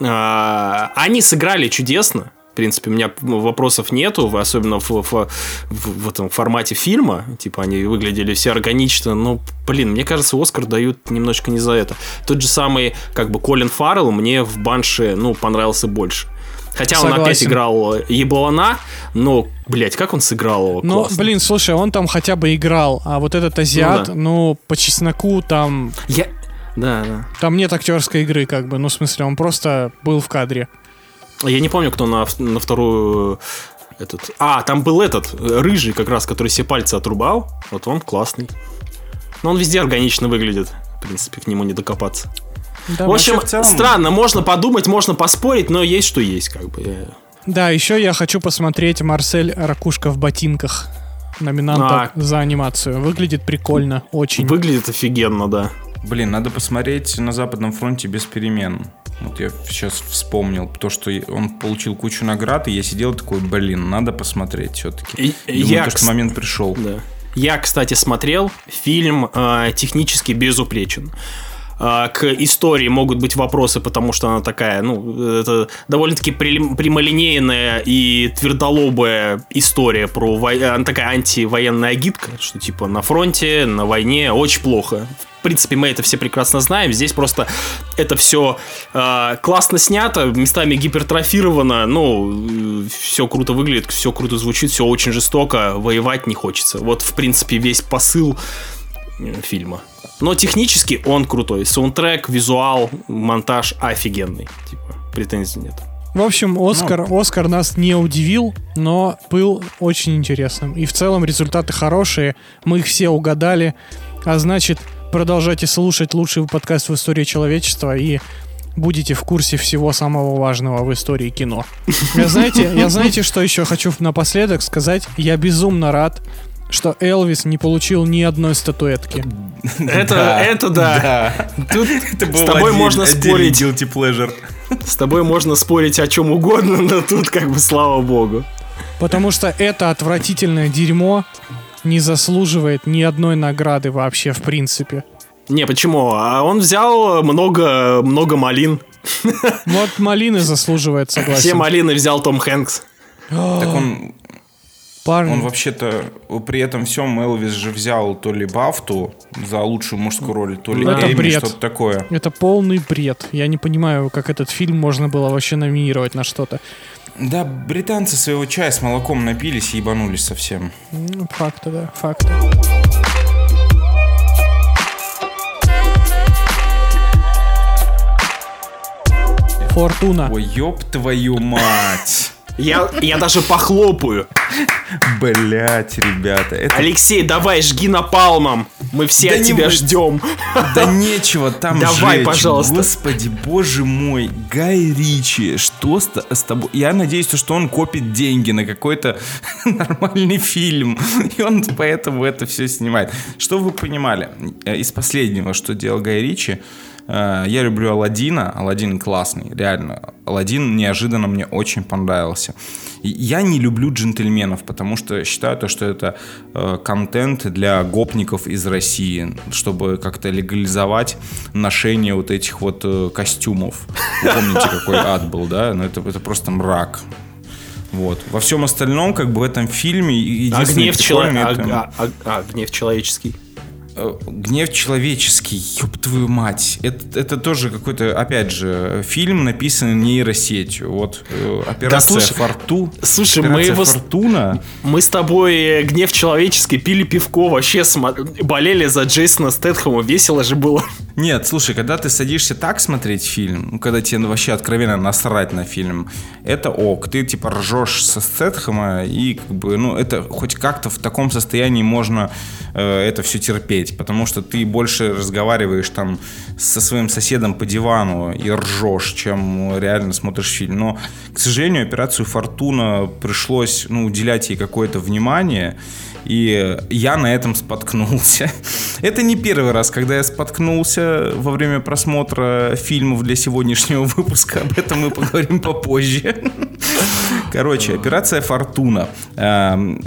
А, они сыграли чудесно. В принципе, у меня вопросов нету, особенно в, в- в- в этом формате фильма. Типа, они выглядели все органично. Но, блин, мне кажется, Оскар дают немножко не за это. Тот же самый, как бы, Колин Фаррелл мне в Банше, ну, понравился больше. Хотя он опять Согласен. играл еблана, но, блядь, как он сыграл его Но, классно. блин, слушай, он там хотя бы играл, а вот этот азиат, Ну ну, да. по чесноку там, Я... Да, да. там нет актерской игры, как бы, ну, в смысле, он просто был в кадре. Я не помню, кто на, на вторую... Этот... А, там был этот, э, рыжий как раз, который все пальцы отрубал. Вот он классный. Но он везде органично выглядит. В принципе, к нему не докопаться. Да, в общем, в целом- странно, можно подумать, можно поспорить, но есть что есть, как бы. Да, еще я хочу посмотреть Марсель Ракушка в ботинках. Номинанта А. за анимацию. Выглядит прикольно, очень. Выглядит офигенно, да. Блин, надо посмотреть на Западном фронте без перемен. Вот я сейчас вспомнил то, что он получил кучу наград, и я сидел такой, блин, надо посмотреть все-таки. И- Думаю, я, то, что момент пришел. Да. Я, кстати, смотрел фильм э, технически безупречен. Э, К истории могут быть вопросы, потому что она такая, ну, это довольно-таки прям- прямолинейная и твердолобая история про она такая антивоенная агитка, что типа на фронте, на войне очень плохо. В принципе, мы это все прекрасно знаем. Здесь просто это все классно снято, местами гипертрофировано, ну, все круто выглядит, все круто звучит, все очень жестоко, воевать не хочется. Вот, в принципе, весь посыл э, фильма. Но технически он крутой. Саундтрек, визуал, монтаж офигенный. Типа, претензий нет. В общем, Оскар, Ну. Оскар нас не удивил, но был очень интересным. И в целом результаты хорошие, мы их все угадали. А значит, продолжайте слушать лучший подкаст в истории человечества и будете в курсе всего самого важного в истории кино. <laughs> Я знаете, я знаете, что еще хочу напоследок сказать? Я безумно рад, что Элвис не получил ни одной статуэтки. Это, <laughs> это да. Тут <laughs> с тобой можно спорить. guilty pleasure. С тобой можно спорить о чем угодно, но тут как бы слава богу. Потому что это отвратительное дерьмо не заслуживает ни одной награды вообще в принципе. Не, почему? А он взял много, много малин. Вот малины заслуживает, согласен. Все малины взял Том Хэнкс. <gasps> Так он, Парни, он вообще-то при этом всем Элвис же взял то ли Бафту за лучшую мужскую роль, то ли Ну, это бред. что-то такое. это полный бред. Я не понимаю, как этот фильм можно было вообще номинировать на что-то. Да, британцы своего чая с молоком напились и ебанулись совсем. Ну, Факты, да, факты. Фортуна. Ой, ёб твою мать. Я, я даже похлопаю. Блять, ребята. Это Алексей, давай, жги напалмом. Мы все Да от тебя вы- ждем. Да нечего там <laughs> Давай, жечь. пожалуйста. Господи, боже мой, Гай Ричи, что с, с тобой? Я надеюсь, то, что он копит деньги на какой-то <laughs> нормальный фильм, <laughs> и он поэтому это все снимает. Что вы понимали? Э, Из последнего, что делал Гай Ричи, я люблю Алладина. Алладин классный, реально. Алладин неожиданно мне очень понравился. Я не люблю джентльменов, потому что считаю то, что это э, контент для гопников из России, чтобы как-то легализовать ношение вот этих вот э, костюмов. Вы помните, какой ад был, да? Ну это, это просто мрак. Вот. Во всем остальном, как бы в этом фильме, А гнев, чело- а- это- а- а- а, гнев человеческий. Э, Гнев человеческий, ёб твою мать. Это, это тоже какой-то, опять же, фильм, написанный нейросетью. Вот э, операция слушай, Форту. слушай, мы операция его с- Фортуна. Мы с тобой э, гнев человеческий пили пивко, вообще смо- болели за Джейсона Стэтхэма, весело же было. Нет, слушай, когда ты садишься так смотреть фильм, ну, когда тебе вообще откровенно насрать на фильм, это ок. Ты типа ржешь со Стэтхэма, и как бы, ну, это хоть как-то в таком состоянии можно э, это все терпеть, потому что ты больше разговариваешь там со своим соседом по дивану и ржешь, чем реально смотришь фильм. Но, к сожалению, операцию Фортуна пришлось, ну, уделять ей какое-то внимание, и я на этом споткнулся. <laughs> Это не первый раз, когда я споткнулся во время просмотра фильмов для сегодняшнего <laughs> выпуска. Об этом мы поговорим попозже. <laughs> Короче, операция Фортуна. Эм,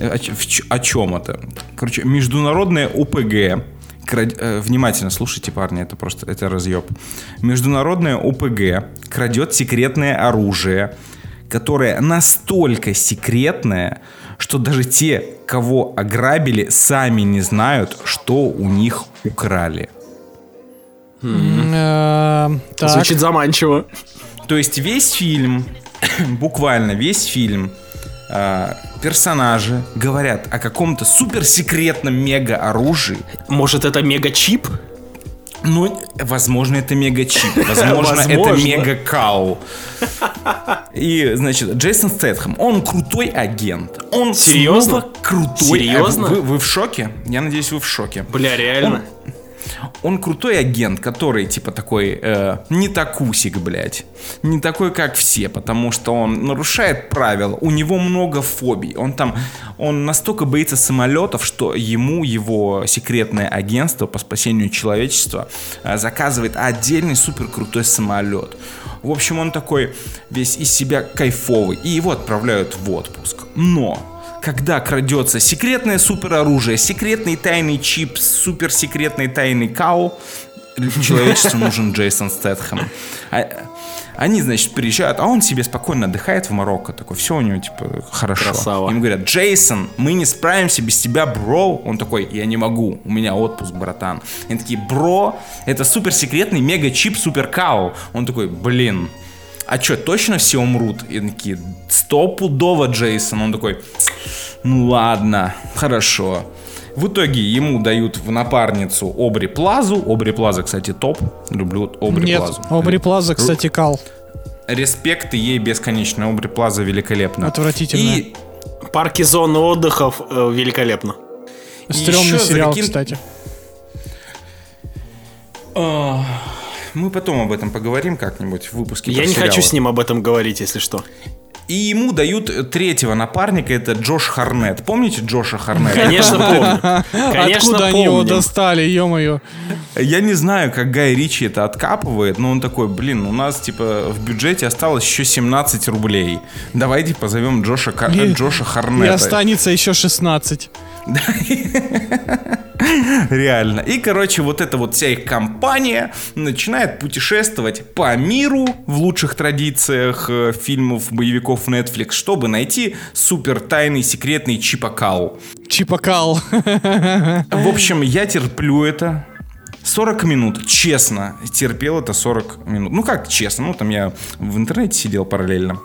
О чем это? Короче, международная ОПГ. э, Внимательно слушайте, парни, это просто это разъеб. Международная ОПГ крадет секретное оружие, которое настолько секретное, что даже те, кого ограбили, сами не знают, что у них украли. Э, Звучит заманчиво. То есть весь фильм, <coughs> буквально весь фильм, э, персонажи говорят о каком-то суперсекретном мега-оружии. Может, это мега-чип? Ну, возможно, это мега-чип, <laughs> возможно, это Возможно. мега-кау. И, значит, Джейсон Стэтхэм, он крутой агент. Он Серьезно? крутой Серьезно? аг- Вы, вы в шоке? Я надеюсь, вы в шоке. Бля, реально. Он крутой агент, который, типа, такой, э, не такусик, блядь. Не такой, как все, потому что он нарушает правила. У него много фобий. Он там, он настолько боится самолетов, что ему его секретное агентство по спасению человечества э, заказывает отдельный супер крутой самолет. В общем, он такой весь из себя кайфовый. И его отправляют в отпуск. Но когда крадется секретное супероружие, секретный тайный чип, суперсекретный тайный кау, человечеству <laughs> нужен Джейсон Стэтхэм. А, они, значит, приезжают, а он себе спокойно отдыхает в Марокко. Такой, все у него, типа, хорошо. Красава. Им говорят, Джейсон, мы не справимся без тебя, бро. Он такой, я не могу, у меня отпуск, братан. Они такие, бро, это суперсекретный мега-чип супер-кау. Он такой, блин, а что, точно все умрут? И такие, стопудово, Джейсон. Он такой, ну ладно, хорошо. В итоге ему дают в напарницу Обри Плазу. Обри Плаза, кстати, топ. Люблю Обри Нет, Плазу. Обри Плаза, кстати, кал. Респект ей бесконечно. Обри Плаза великолепно. Отвратительно. И Парки зоны отдыхов э, великолепно. За сериал, каким- кстати. а, мы потом об этом поговорим как-нибудь в выпуске. Я не хочу сериалы. с ним об этом говорить, если что. И ему дают третьего напарника, это Джош Харнет. Помните Джоша Харнета? Конечно, помню. Конечно, Откуда они его помню. достали, ё-моё? Я не знаю, как Гай Ричи это откапывает, но он такой, блин, у нас типа в бюджете осталось еще 17 рублей. Давайте позовем Джоша, Ка- И- Джоша И Харнета. останется еще 16. <laughs> Реально. И, короче, вот эта вот вся их компания начинает путешествовать по миру в лучших традициях э, фильмов, боевиков Netflix, чтобы найти супер тайный секретный чипакау. Чипакал. В <laughs> общем, я терплю это. 40 минут, честно, терпел это 40 минут. Ну как честно, ну там я в интернете сидел параллельно.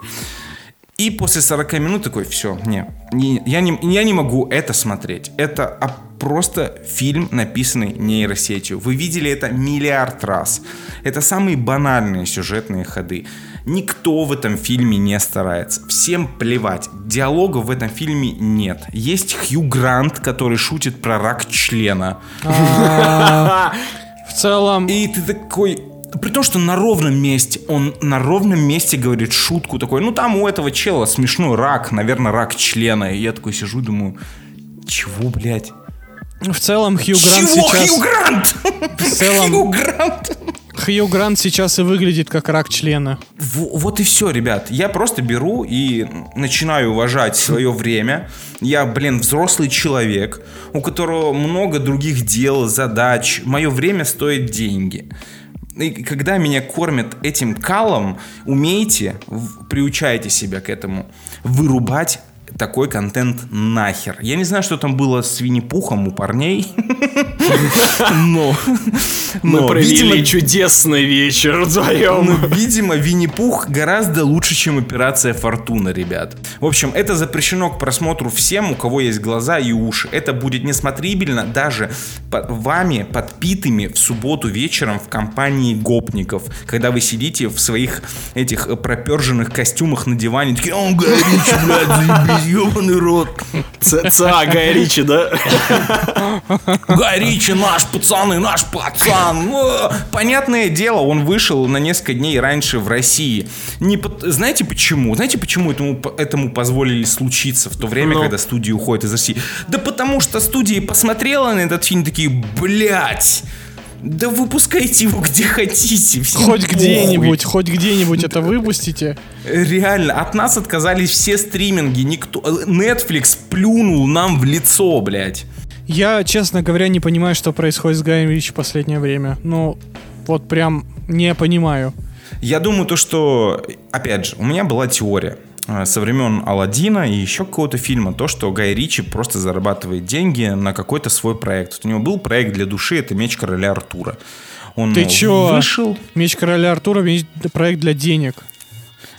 И после 40 минут такой, все, не, не- я, не, я не могу это смотреть. Это а, просто фильм, написанный нейросетью. Вы видели это миллиард раз. Это самые банальные сюжетные ходы. Никто в этом фильме не старается. Всем плевать. Диалогов в этом фильме нет. Есть Хью Грант, который шутит про рак члена. А, <laughs> В целом, И ты такой... При том, что на ровном месте, он на ровном месте говорит шутку такой, ну там у этого чела смешной рак, наверное, рак члена. И я такой сижу думаю, чего, блядь? в целом Хью Грант чего сейчас... Хью Грант? В целом- Хью Грант? Хью Грант сейчас и выглядит как рак члена. В- вот и все, ребят. Я просто беру и начинаю уважать свое время. Я, блин, взрослый человек, у которого много других дел, задач. Мое время стоит деньги. И когда меня кормят этим калом, умейте, приучайте себя к этому, вырубать такой контент нахер. Я не знаю, что там было с Винни-Пухом у парней. <laughs> Но, Мы провели видимо, чудесный вечер вдвоем. видимо, Винни-Пух гораздо лучше, чем операция Фортуна, ребят. В общем, это запрещено к просмотру всем, у кого есть глаза и уши. Это будет несмотрибельно даже вами, подпитыми в субботу вечером в компании гопников, когда вы сидите в своих этих проперженных костюмах на диване, такие, он горячий, блядь, заебись, ебаный рот. ЦА Гай Ричи, да? Гай Ричи наш пацан и наш пацан. О, <laughs> Понятное дело, он вышел на несколько дней раньше в России. Не Знаете почему? Знаете, почему этому, этому позволили случиться в то время, Ну. когда студия уходит из России? Да потому что студия посмотрела на этот фильм, такие, блядь, да выпускайте его где хотите. всем Хоть похуй». где-нибудь, хоть где-нибудь это выпустите. Реально, от нас отказались все стриминги. Никто... Netflix плюнул нам в лицо, блядь. Я, честно говоря, не понимаю, что происходит с Гаем Ричи в последнее время. Ну, вот прям не понимаю. Я думаю, то, что, опять же, у меня была теория э, со времен Алладина и еще какого-то фильма, то, что Гай Ричи просто зарабатывает деньги на какой-то свой проект. Вот у него был проект для души, это «Меч короля Артура». Он Ты э, чё? вышел, Меч короля Артура проект для денег.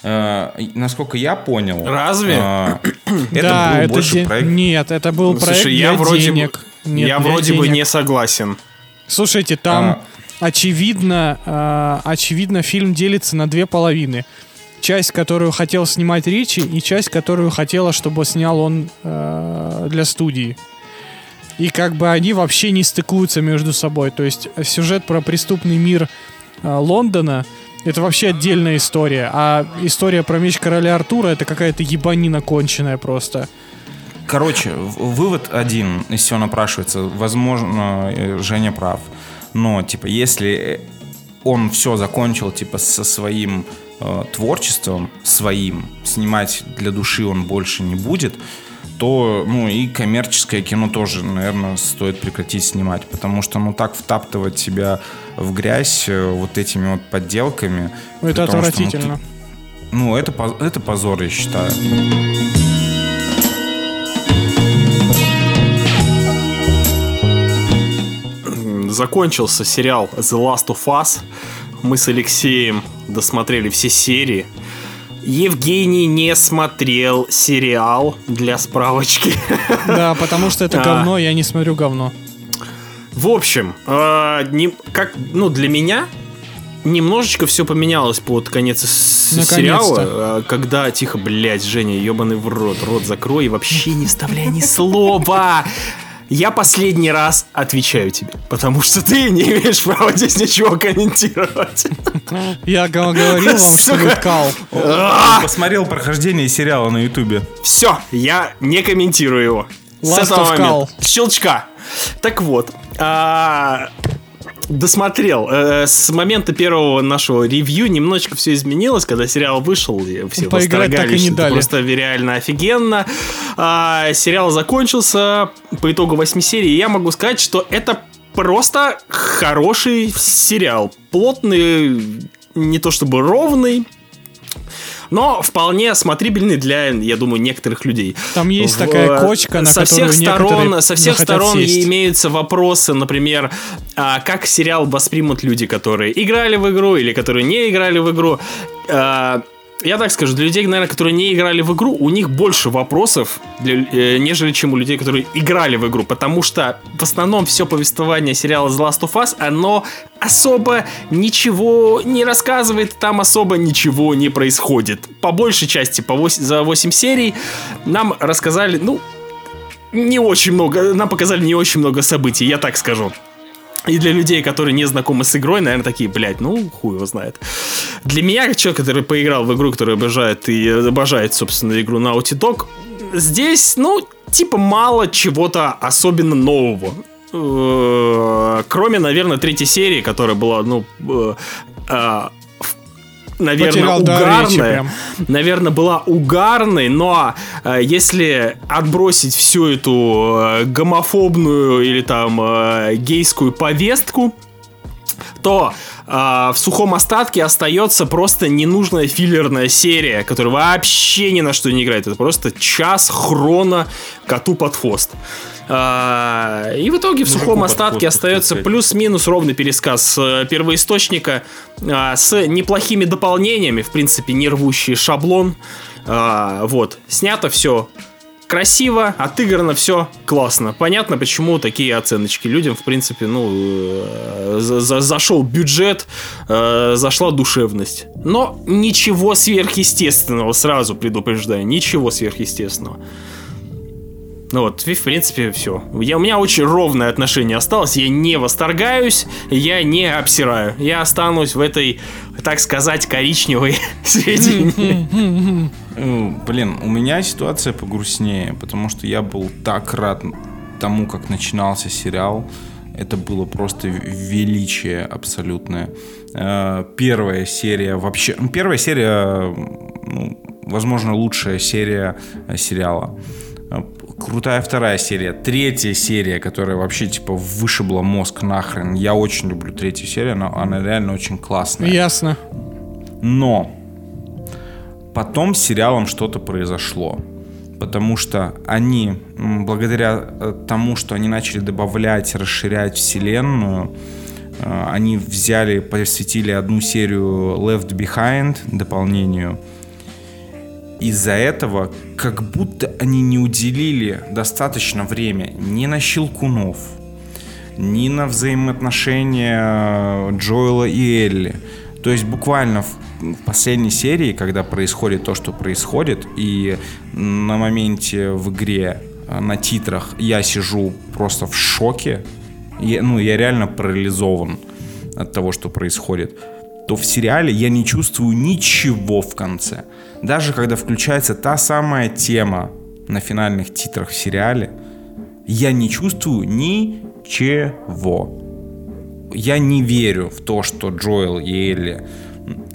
Э, насколько я понял... Разве? э, <clears throat> это да, был это больше де- проект... Нет, это был проект Слушай, для я вроде, денег. бы, Нет, я для вроде бы денег. не согласен. Слушайте, там очевидно, э, очевидно, фильм делится на две половины. Часть, которую хотел снимать Ричи, и часть, которую хотела, чтобы снял он э, для студии. и как бы они вообще не стыкуются между собой. То есть сюжет про преступный мир э, Лондона это вообще отдельная история, а история про меч короля Артура это какая-то ебанина конченая просто. Короче, вывод один из всего напрашивается. Возможно, э, Женя прав. Но, типа, если он все закончил, типа, со своим э, творчеством, своим, снимать для души он больше не будет, то, ну, и коммерческое кино тоже, наверное, стоит прекратить снимать, потому что, ну, так втаптывать себя в грязь э, вот этими вот подделками... Ну, Это том, что, ну, ты- отвратительно. ну, это, это позор, я считаю. Закончился сериал The Last of Us. Мы с Алексеем досмотрели все серии. Евгений не смотрел сериал для справочки. <laughs> Да, потому что это А. говно, я не смотрю говно. В общем, э, не- как, ну, для меня немножечко все поменялось под конец сериала, э, когда, тихо, блядь, Женя, ебаный в рот, рот закрой и вообще не вставляй ни слова. Я последний раз отвечаю тебе, потому что ты не имеешь права здесь ничего комментировать. Я говорил вам, что вы кал. Посмотрел прохождение сериала на Ютубе. Все, я не комментирую его. С Last этого of момента. Щелчка. Так вот, а, досмотрел. Э, С момента первого нашего ревью немножечко все изменилось, когда сериал вышел, и все Поиграть так и не дали. просто реально офигенно. А, сериал закончился по итогу восьми серий, и я могу сказать, что это просто хороший сериал. Плотный, не то чтобы ровный, но вполне смотрибельный для, я думаю, некоторых людей. Там есть В- такая кочка, на со всех сторон, со всех сторон сесть. имеются вопросы, например, а, как сериал воспримут люди, которые играли в игру или которые не играли в игру. А, я так скажу, для людей, наверное, которые не играли в игру, у них больше вопросов, для- э, нежели чем у людей, которые играли в игру, потому что в основном все повествование сериала The Last of Us, оно особо ничего не рассказывает, там особо ничего не происходит. По большей части, по вось- за 8 серий нам рассказали, ну, не очень много, нам показали не очень много событий, я так скажу. И для людей, которые не знакомы с игрой, наверное, такие, блядь, ну, хуй его знает. Для меня, человек, который поиграл в игру, который обожает и обожает, собственно, игру Naughty Dog, здесь, ну, типа мало чего-то особенно нового. Э, Кроме, наверное, третьей серии, которая была, ну, э, а, наверное, Потерял прям. наверное, была угарной, но э, если отбросить всю эту э, гомофобную или там э, гейскую повестку, то э, в сухом остатке остается просто ненужная филлерная серия, которая вообще ни на что не играет. Это просто час хрона коту под хвост. А, И в итоге в Мужику сухом остатке хвост, остается плюс-минус ровный пересказ э, первоисточника а, с неплохими дополнениями, в принципе, не рвущие шаблон. А, Вот. Снято все красиво, отыграно все классно. Понятно, почему такие оценочки. Людям, в принципе, ну, э, за- за- зашел бюджет, э, зашла душевность. Но ничего сверхъестественного, сразу предупреждаю, ничего сверхъестественного. Ну вот, в принципе, все. Я, у меня очень ровное отношение осталось. Я не восторгаюсь, я не обсираю. Я останусь в этой, так сказать, коричневой <laughs> середине. <laughs> Ну, Блин, у меня ситуация погрустнее, потому что я был так рад тому, как начинался сериал. Это было просто величие абсолютное. Э, Первая серия вообще... ну, Первая серия, ну, возможно, лучшая серия э, сериала. Э, Крутая вторая серия. Третья серия, которая вообще, типа, вышибла мозг нахрен. Я очень люблю третью серию, она, она реально очень классная. Ясно. Но потом с сериалом что-то произошло. Потому что они, благодаря э, тому, что они начали добавлять, расширять вселенную, э, они взяли, посвятили одну серию Left Behind дополнению. Из-за этого, как будто они не уделили достаточно времени ни на Щелкунов, ни на взаимоотношения Джоэла и Элли. То есть буквально в, последней серии, когда происходит то, что происходит, и на моменте в игре э, на титрах, я сижу просто в шоке. Я, ну, я реально парализован от того, что происходит. То в сериале я не чувствую ничего в конце. Даже когда включается та самая тема на финальных титрах в сериале, я не чувствую ничего. Я не верю в то, что Джоэл и Элли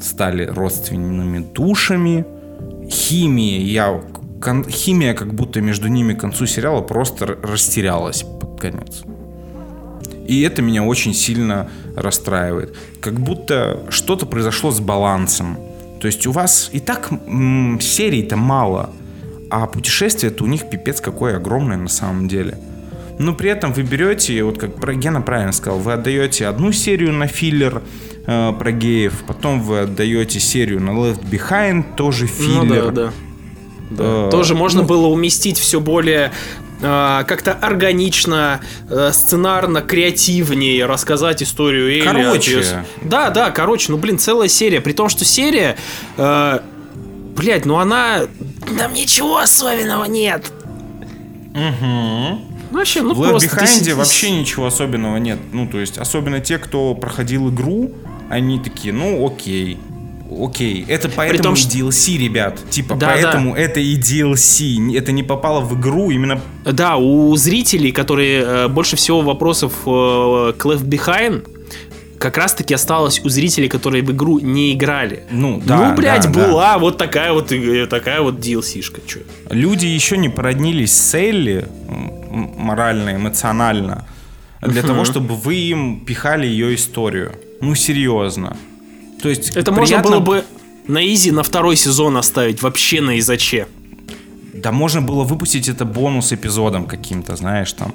стали родственными душами. Химия, я, кон, химия как будто между ними к концу сериала просто растерялась под конец. И это меня очень сильно расстраивает. Как будто что-то произошло с балансом. То есть у вас и так м- серий-то мало, а путешествие-то у них пипец какое огромное на самом деле. Но при этом вы берете, вот как Гена правильно сказал, вы отдаете одну серию на филлер э, про геев, потом вы отдаете серию на Left Behind, тоже филлер. Ну, да, да. Да. Э, Тоже можно ну, было уместить все более э, как-то органично, э, сценарно, креативнее рассказать историю Эли. Короче. Да, да, короче, ну блин, целая серия. При том, что серия, э, блядь, ну она... Там ничего особенного нет. Угу. Вообще, ну в просто... Behind ты... вообще ничего особенного нет. Ну, то есть, особенно те, кто проходил игру, они такие, ну, окей. Окей, это поэтому том, и DLC, ребят. Типа, да, поэтому да. это и DLC. Это не попало в игру именно... Да, у зрителей, которые э, больше всего вопросов э, к Left Behind, как раз-таки осталось у зрителей, которые в игру не играли. Ну, да. Ну, блядь, да, была да. вот такая вот, такая вот DLC-шка. Чё. Люди еще не породнились с Элли морально, эмоционально, для uh-huh. того, чтобы вы им пихали ее историю. Ну, серьезно. То есть Это приятно... можно было бы на изи на второй сезон оставить, вообще на изаче. Да можно было выпустить это бонус эпизодом каким-то, знаешь, там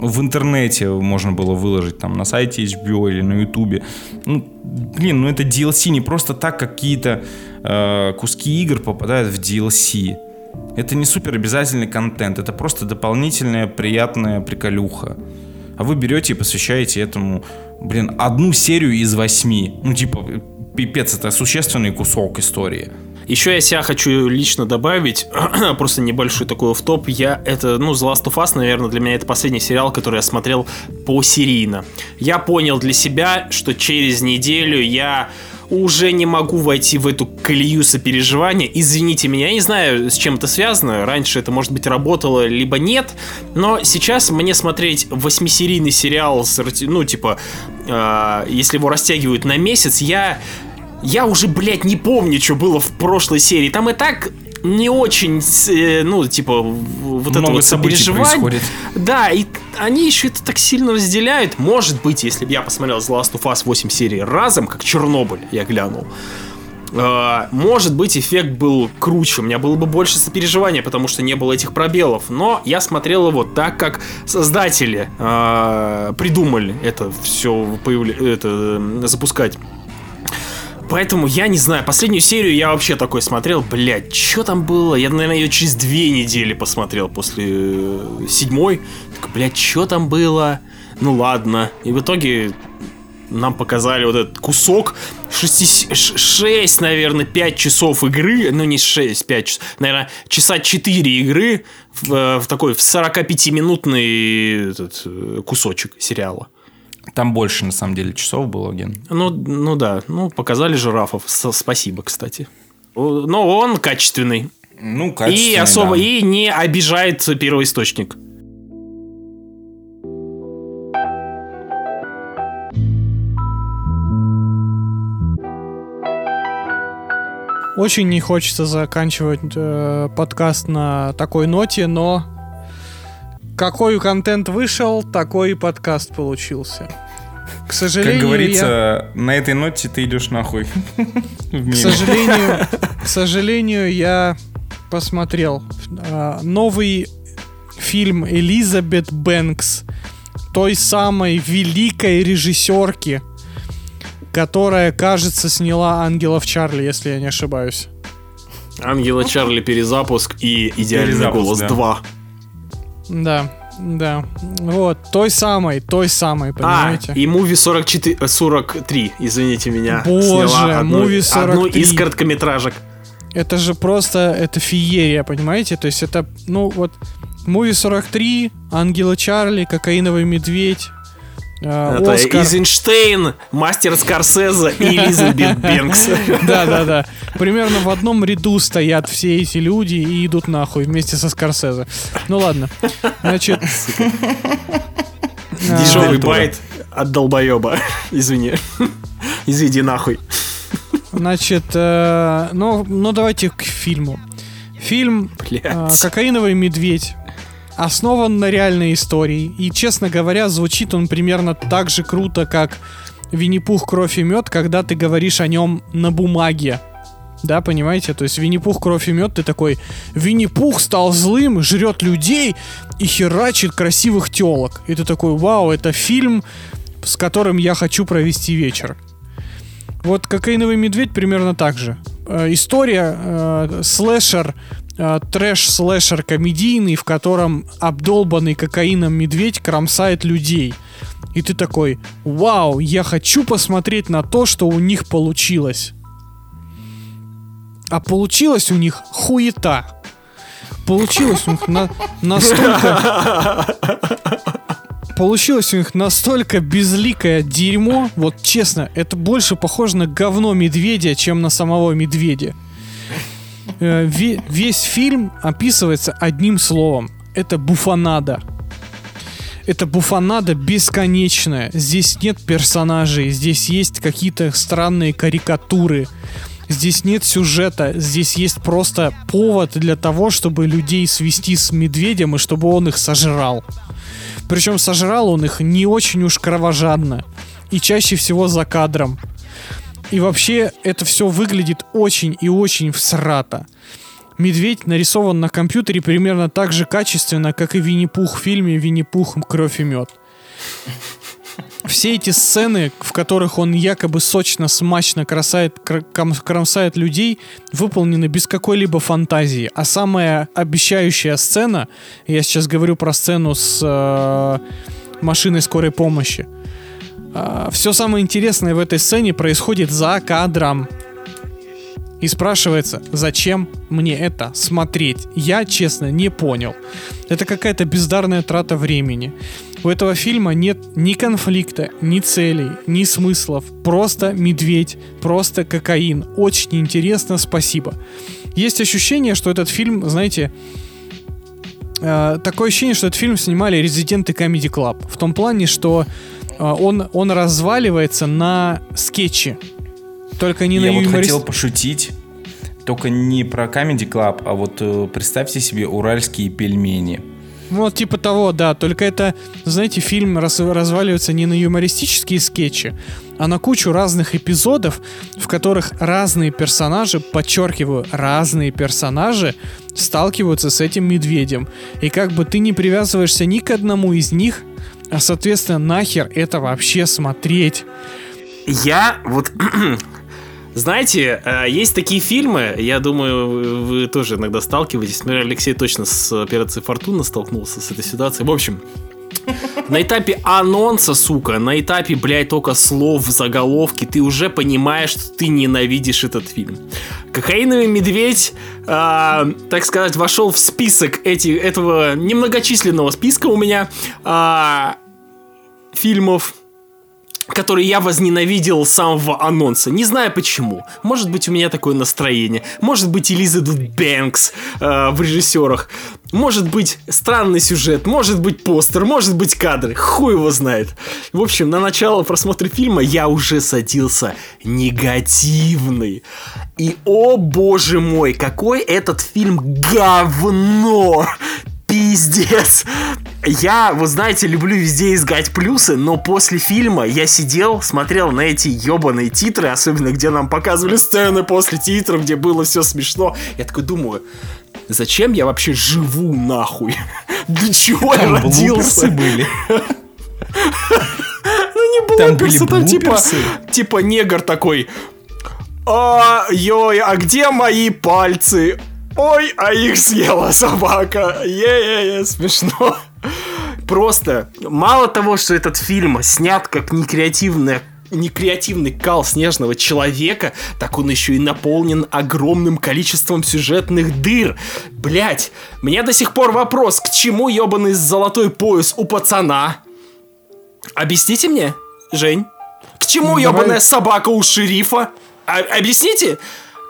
в интернете можно было выложить там на сайте HBO или на YouTube. Ну, блин, ну это DLC не просто так какие-то э, куски игр попадают в DLC. Это не супер обязательный контент, это просто дополнительная приятная приколюха. А вы берете и посвящаете этому, блин, одну серию из восьми. Ну, типа, пипец, это существенный кусок истории. Еще я себя хочу лично добавить, <clears throat> просто небольшой такой в топ. Я это, ну, The Last of Us, наверное, для меня это последний сериал, который я смотрел по серийно. Я понял для себя, что через неделю я уже не могу войти в эту колею сопереживания. Извините меня, я не знаю, с чем это связано. Раньше это, может быть, работало, либо нет. Но сейчас мне смотреть восьмисерийный сериал, с, ну, типа, э, если его растягивают на месяц, я я уже, блядь, не помню, что было в прошлой серии. Там и так не очень, э, ну, типа, вот Много это вот сопереживание. Да, и они еще это так сильно разделяют. Может быть, если бы я посмотрел The Last of Us 8 серий разом, как Чернобыль, я глянул, Uh, может быть, эффект был круче, у меня было бы больше сопереживания, потому что не было этих пробелов. Но я смотрел его так, как создатели uh, придумали это все появля... это, запускать. Поэтому я не знаю, последнюю серию я вообще такой смотрел, блядь, что там было? Я, наверное, ее через две недели посмотрел после э, седьмой. Так, блядь, что там было? Ну ладно. И в итоге нам показали вот этот кусок 6, 6 наверное, 5 часов игры, ну не 6, 5 часов, наверное, часа 4 игры в, э, в такой в 45-минутный этот, э, кусочек сериала. Там больше, на самом деле, часов было, Ген. Ну, ну да. Ну, показали жирафов. С спасибо, кстати. Но он качественный. Ну, качественный, И особо да. и не обижает первоисточник. Очень не хочется заканчивать э, подкаст на такой ноте, но какой контент вышел, такой и подкаст получился. К сожалению, как говорится, я... на этой ноте ты идешь нахуй. <laughs> К сожалению, к сожалению, я посмотрел э, новый фильм Элизабет Бэнкс, той самой великой режиссерки, которая, кажется, сняла «Ангелов Чарли», если я не ошибаюсь. «Ангела Чарли» перезапуск и «Идеальный перезапуск, голос да. 2». Да, да. Вот, той самой, той самой, понимаете? А, и Movie 44, 43, извините меня. Боже, Movie 43. Одну из короткометражек. это же просто, это феерия, понимаете? То есть это, ну вот, Муви 43, Ангела Чарли, Кокаиновый медведь, Это Оскар. Эйзенштейн, мастер Скорсезе и Элизабет Бенкс. <laughs> Да, да, да. Примерно в одном ряду стоят все эти люди и идут нахуй вместе со Скорсезе. Ну ладно. Значит. Дешевый байт от долбоеба. <laughs> Извини. Извиди нахуй. Значит, э, ну, ну давайте к фильму. Фильм э, «Кокаиновый медведь» основан на реальной истории. И, честно говоря, звучит он примерно так же круто, как «Винни-Пух. Кровь и мед», когда ты говоришь о нем на бумаге. Да, понимаете? То есть Винни-Пух, кровь и мед, ты такой, Винни-Пух стал злым, жрет людей и херачит красивых телок. И ты такой, вау, это фильм, с которым я хочу провести вечер. Вот «Кокаиновый медведь» примерно так же. Э, история, э, слэшер, трэш-слэшер комедийный, в котором обдолбанный кокаином медведь кромсает людей. И ты такой, вау, я хочу посмотреть на то, что у них получилось. А получилось у них хуета. Получилось у них на- настолько... <laughs> Получилось у них настолько безликое дерьмо, вот честно, это больше похоже на говно медведя, чем на самого медведя. Э, ве- Весь фильм описывается одним словом. Это буфанада. Это буфанада бесконечная. Здесь нет персонажей, здесь есть какие-то странные карикатуры. Здесь нет сюжета, здесь есть просто повод для того, чтобы людей свести с медведем и чтобы он их сожрал. Причем сожрал он их не очень уж кровожадно. И чаще всего за кадром. И вообще это все выглядит очень и очень всрато. Медведь нарисован на компьютере примерно так же качественно, как и Винни-Пух в фильме «Винни-Пух. Кровь и мед». Все эти сцены, в которых он якобы сочно, смачно красает, кромсает людей, выполнены без какой-либо фантазии. А самая обещающая сцена, я сейчас говорю про сцену с э, машиной скорой помощи, все самое интересное в этой сцене происходит за кадром. И спрашивается, зачем мне это смотреть? Я, честно, не понял. Это какая-то бездарная трата времени. У этого фильма нет ни конфликта, ни целей, ни смыслов. Просто медведь, просто кокаин. Очень интересно, спасибо. Есть ощущение, что этот фильм, знаете, э, такое ощущение, что этот фильм снимали резиденты Comedy Club. В том плане, что он, он разваливается на скетчи. Только не Я на вот юморист- хотел пошутить, только не про Comedy Club, а вот э, представьте себе уральские пельмени. Вот типа того, да. Только это, знаете, фильм раз- разваливается не на юмористические скетчи, а на кучу разных эпизодов, в которых разные персонажи, подчеркиваю, разные персонажи сталкиваются с этим медведем. И как бы ты не привязываешься ни к одному из них, а соответственно нахер это вообще смотреть. Я вот... <clears throat> Знаете, э, есть такие фильмы, я думаю, вы- тоже иногда сталкиваетесь. Например, Алексей точно с операцией Фортуна столкнулся с этой ситуацией. В общем, на этапе анонса, сука, на этапе, блядь, только слов в заголовке, ты уже понимаешь, что ты ненавидишь этот фильм. Кокаиновый медведь, а, так сказать, вошел в список эти, этого немногочисленного списка у меня а, фильмов, который я возненавидел с самого анонса. Не знаю почему. Может быть, у меня такое настроение. Может быть, Элизабет Бэнкс э, в режиссерах. Может быть, странный сюжет. Может быть, постер. Может быть, кадры. Хуй его знает. В общем, на начало просмотра фильма я уже садился негативный. И, о боже мой, какой этот фильм говно! Пиздец. Я, вы знаете, люблю везде искать плюсы, но после фильма я сидел, смотрел на эти ебаные титры, особенно где нам показывали сцены после титров, где было все смешно. Я такой думаю, зачем я вообще живу нахуй? <laughs> Для чего я Там родился? блуперсы были. <laughs> Ну не блуперсы, там типа, типа негр такой. Ой, а где мои пальцы? Ой, а их съела собака. Е-е-е, смешно. Просто, мало того, что этот фильм снят как некреативная не креативный кал снежного человека, так он еще и наполнен огромным количеством сюжетных дыр. Блять, меня до сих пор вопрос, к чему ебаный золотой пояс у пацана? Объясните мне, Жень? К чему Давай. ебаная собака у шерифа? А- объясните?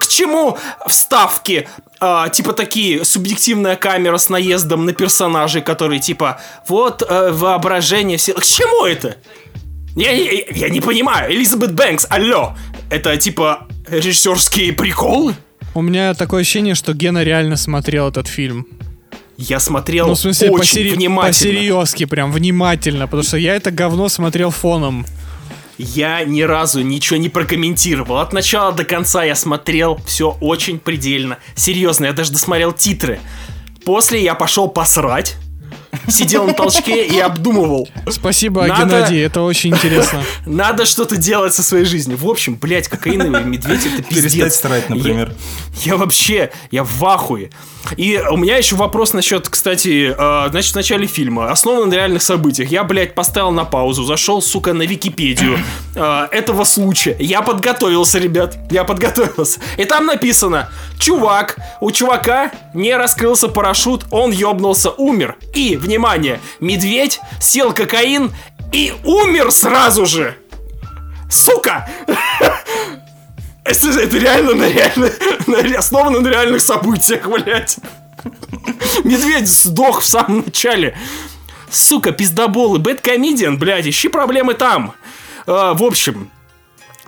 К чему вставки, а, типа такие, субъективная камера с наездом на персонажей, которые типа, вот э, воображение все. К чему это? Я, я, я не понимаю. Элизабет Бэнкс, алло. Это типа режиссерские приколы? У меня такое ощущение, что Гена реально смотрел этот фильм. Я смотрел Ну, в смысле, очень посери- внимательно. по-серьезки, прям внимательно, потому что я это говно смотрел фоном. Я ни разу ничего не прокомментировал. От начала до конца я смотрел все очень предельно. Серьезно, я даже досмотрел титры. После я пошел посрать. Сидел на толчке и обдумывал. Спасибо, Надо- Геннадий, это очень интересно. Надо что-то делать со своей жизнью. В общем, блядь, кокаиновый медведь это пиздец. Перестать срать, например. Я, я вообще, я в ахуе. И у меня еще вопрос насчет, кстати, э, значит, в начале фильма. Основан на реальных событиях. Я, блядь, поставил на паузу, зашел, сука, на Википедию э, этого случая. Я подготовился, ребят. Я подготовился. И там написано, чувак, у чувака не раскрылся парашют, он ёбнулся, умер. И, внимание, медведь сел кокаин и умер сразу же. Сука! <laughs> Это, реально на реально, на основано на реальных событиях, блядь. Медведь сдох в самом начале. Сука, пиздоболы, бэткомедиан, блядь, ищи проблемы там. А, в общем,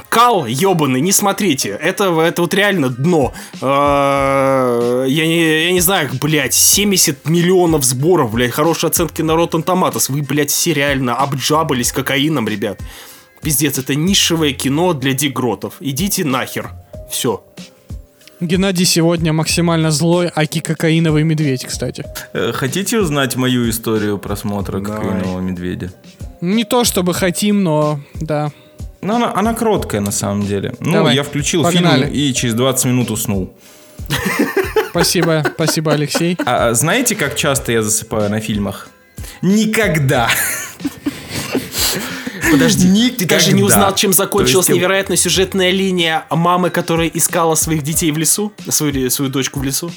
Кал, ебаный, не смотрите. Это, это вот реально дно. А, я, не, я не знаю, блядь, 70 миллионов сборов, блядь, хорошие оценки на Rotten Tomatoes. Вы, блядь, все реально обджабались кокаином, ребят. Пиздец, это нишевое кино для дегротов. Идите нахер. Все. Геннадий сегодня максимально злой, аки кокаиновый медведь, кстати. Э, Хотите узнать мою историю просмотра Давай. «Кокаинового медведя»? Не то чтобы хотим, но да. Ну, она, она короткая, на самом деле. Ну, Давай, я включил погнали. фильм и через 20 минут уснул. Спасибо, спасибо, Алексей. А а знаете, как часто я засыпаю на фильмах? Никогда. Подожди, ты даже не Никогда. узнал, чем закончилась есть, невероятная сюжетная линия мамы, которая искала своих детей в лесу, свою, свою дочку в лесу?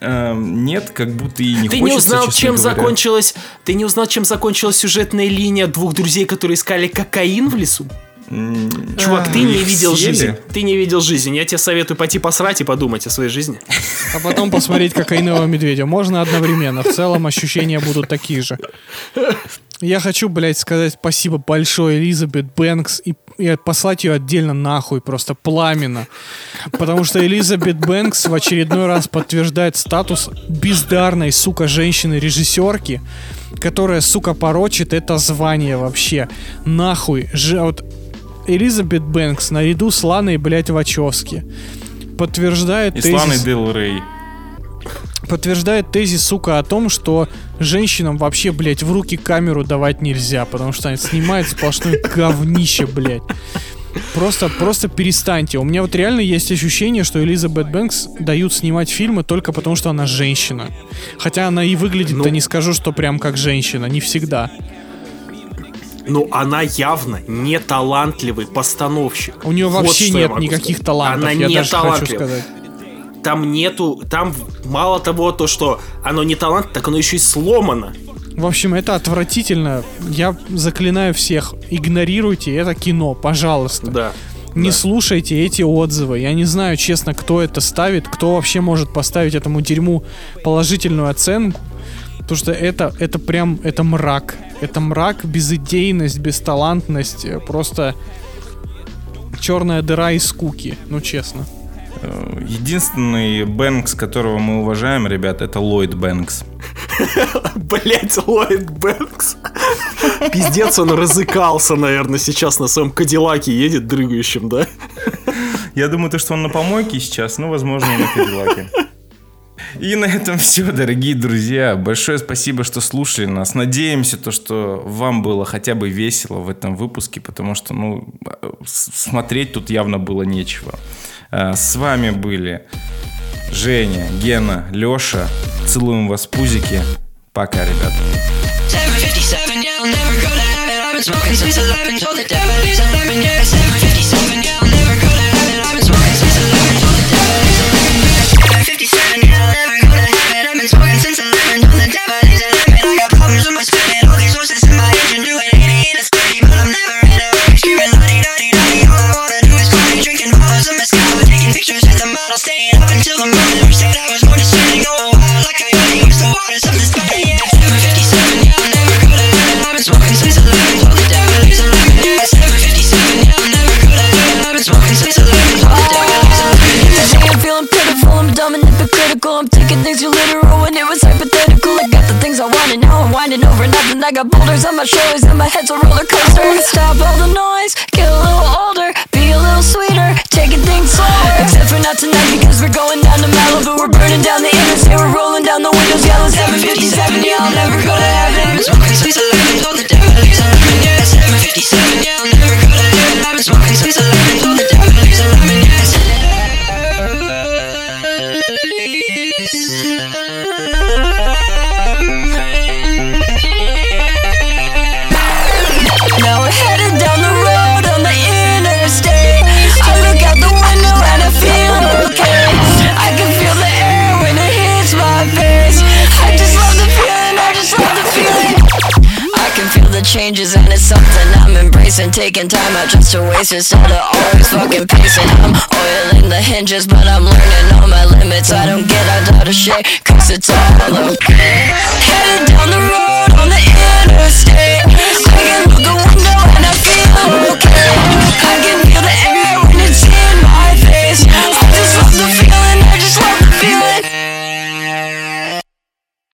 Эм, нет, как будто и не Ты хочется, не узнал, чем говоря. закончилась. Ты не узнал, чем закончилась сюжетная линия двух друзей, которые искали кокаин в лесу? Чувак, ты не видел съели? жизнь. Ты не видел жизнь. Я тебе советую пойти посрать и подумать о своей жизни. А потом посмотреть кокаинового медведя. Можно одновременно. В целом ощущения будут такие же. Я хочу, блядь, сказать спасибо большое Элизабет Бэнкс и, и послать ее отдельно нахуй, просто пламенно. Потому что Элизабет Бэнкс в очередной раз подтверждает статус бездарной, сука, женщины-режиссерки, которая, сука, порочит это звание вообще. Нахуй. Же, вот Элизабет Бэнкс наряду с Ланой, блядь, Вачовски подтверждает И тезис Сланы Дел Рей. подтверждает тезис, сука, о том, что женщинам вообще, блядь, в руки камеру давать нельзя, потому что они снимают сплошное <laughs> говнище, блядь. Просто, просто перестаньте. У меня вот реально есть ощущение, что Элизабет Бэнкс дают снимать фильмы только потому, что она женщина. Хотя она и выглядит-то Ну. не скажу, что прям как женщина, не всегда. Но она явно не талантливый постановщик. У нее Вот вообще нет никаких сказать. талантов, Она я не даже хочу талантлива. сказать. Там нету, там мало того, то, что оно не талант, так оно еще и сломано. В общем, это отвратительно. Я заклинаю всех, игнорируйте это кино, пожалуйста. Да. Не Да. слушайте эти отзывы. Я не знаю, честно, кто это ставит, кто вообще может поставить этому дерьму положительную оценку. Потому что это, это прям, это мрак. Это мрак, безидейность, бесталантность. э, Просто черная дыра из скуки. Ну, честно. Э, Единственный Бэнкс, которого мы уважаем, ребят, это Ллойд Бэнкс. <laughs> Блять, Ллойд Бэнкс. Пиздец, он разыкался, наверное, сейчас на своем Кадиллаке едет дрыгающим, да? Я думаю, то, что он на помойке сейчас, ну, возможно, и на Кадиллаке. И на этом все, дорогие друзья. Большое спасибо, что слушали нас. Надеемся, то, что вам было хотя бы весело в этом выпуске, потому что, ну, смотреть тут явно было нечего. А, с вами были Женя, Гена, Леша. Целуем вас пузики. Пока, ребят. smoking since 11, told the devil he's a lemon, yeah, 757. shoulders, on my shoulders, and my head's a roller coaster. Stop all the noise, get a little older, be a little sweeter, taking things slower. Except for not tonight, because we're going down to Malibu. We're burning down the interstate, we're rolling down the windows. Yeah, let's Yeah, I'll never go to heaven. Smoking sweet 11, pacing, taking time out just to waste instead of always fucking pacing. I'm oiling the hinges, but I'm learning all my limits. I don't get out of shit, cause it's all okay. Headed down the road on the interstate. I can look a window and I feel okay. I can feel the air when it's in my face. I just love the feeling.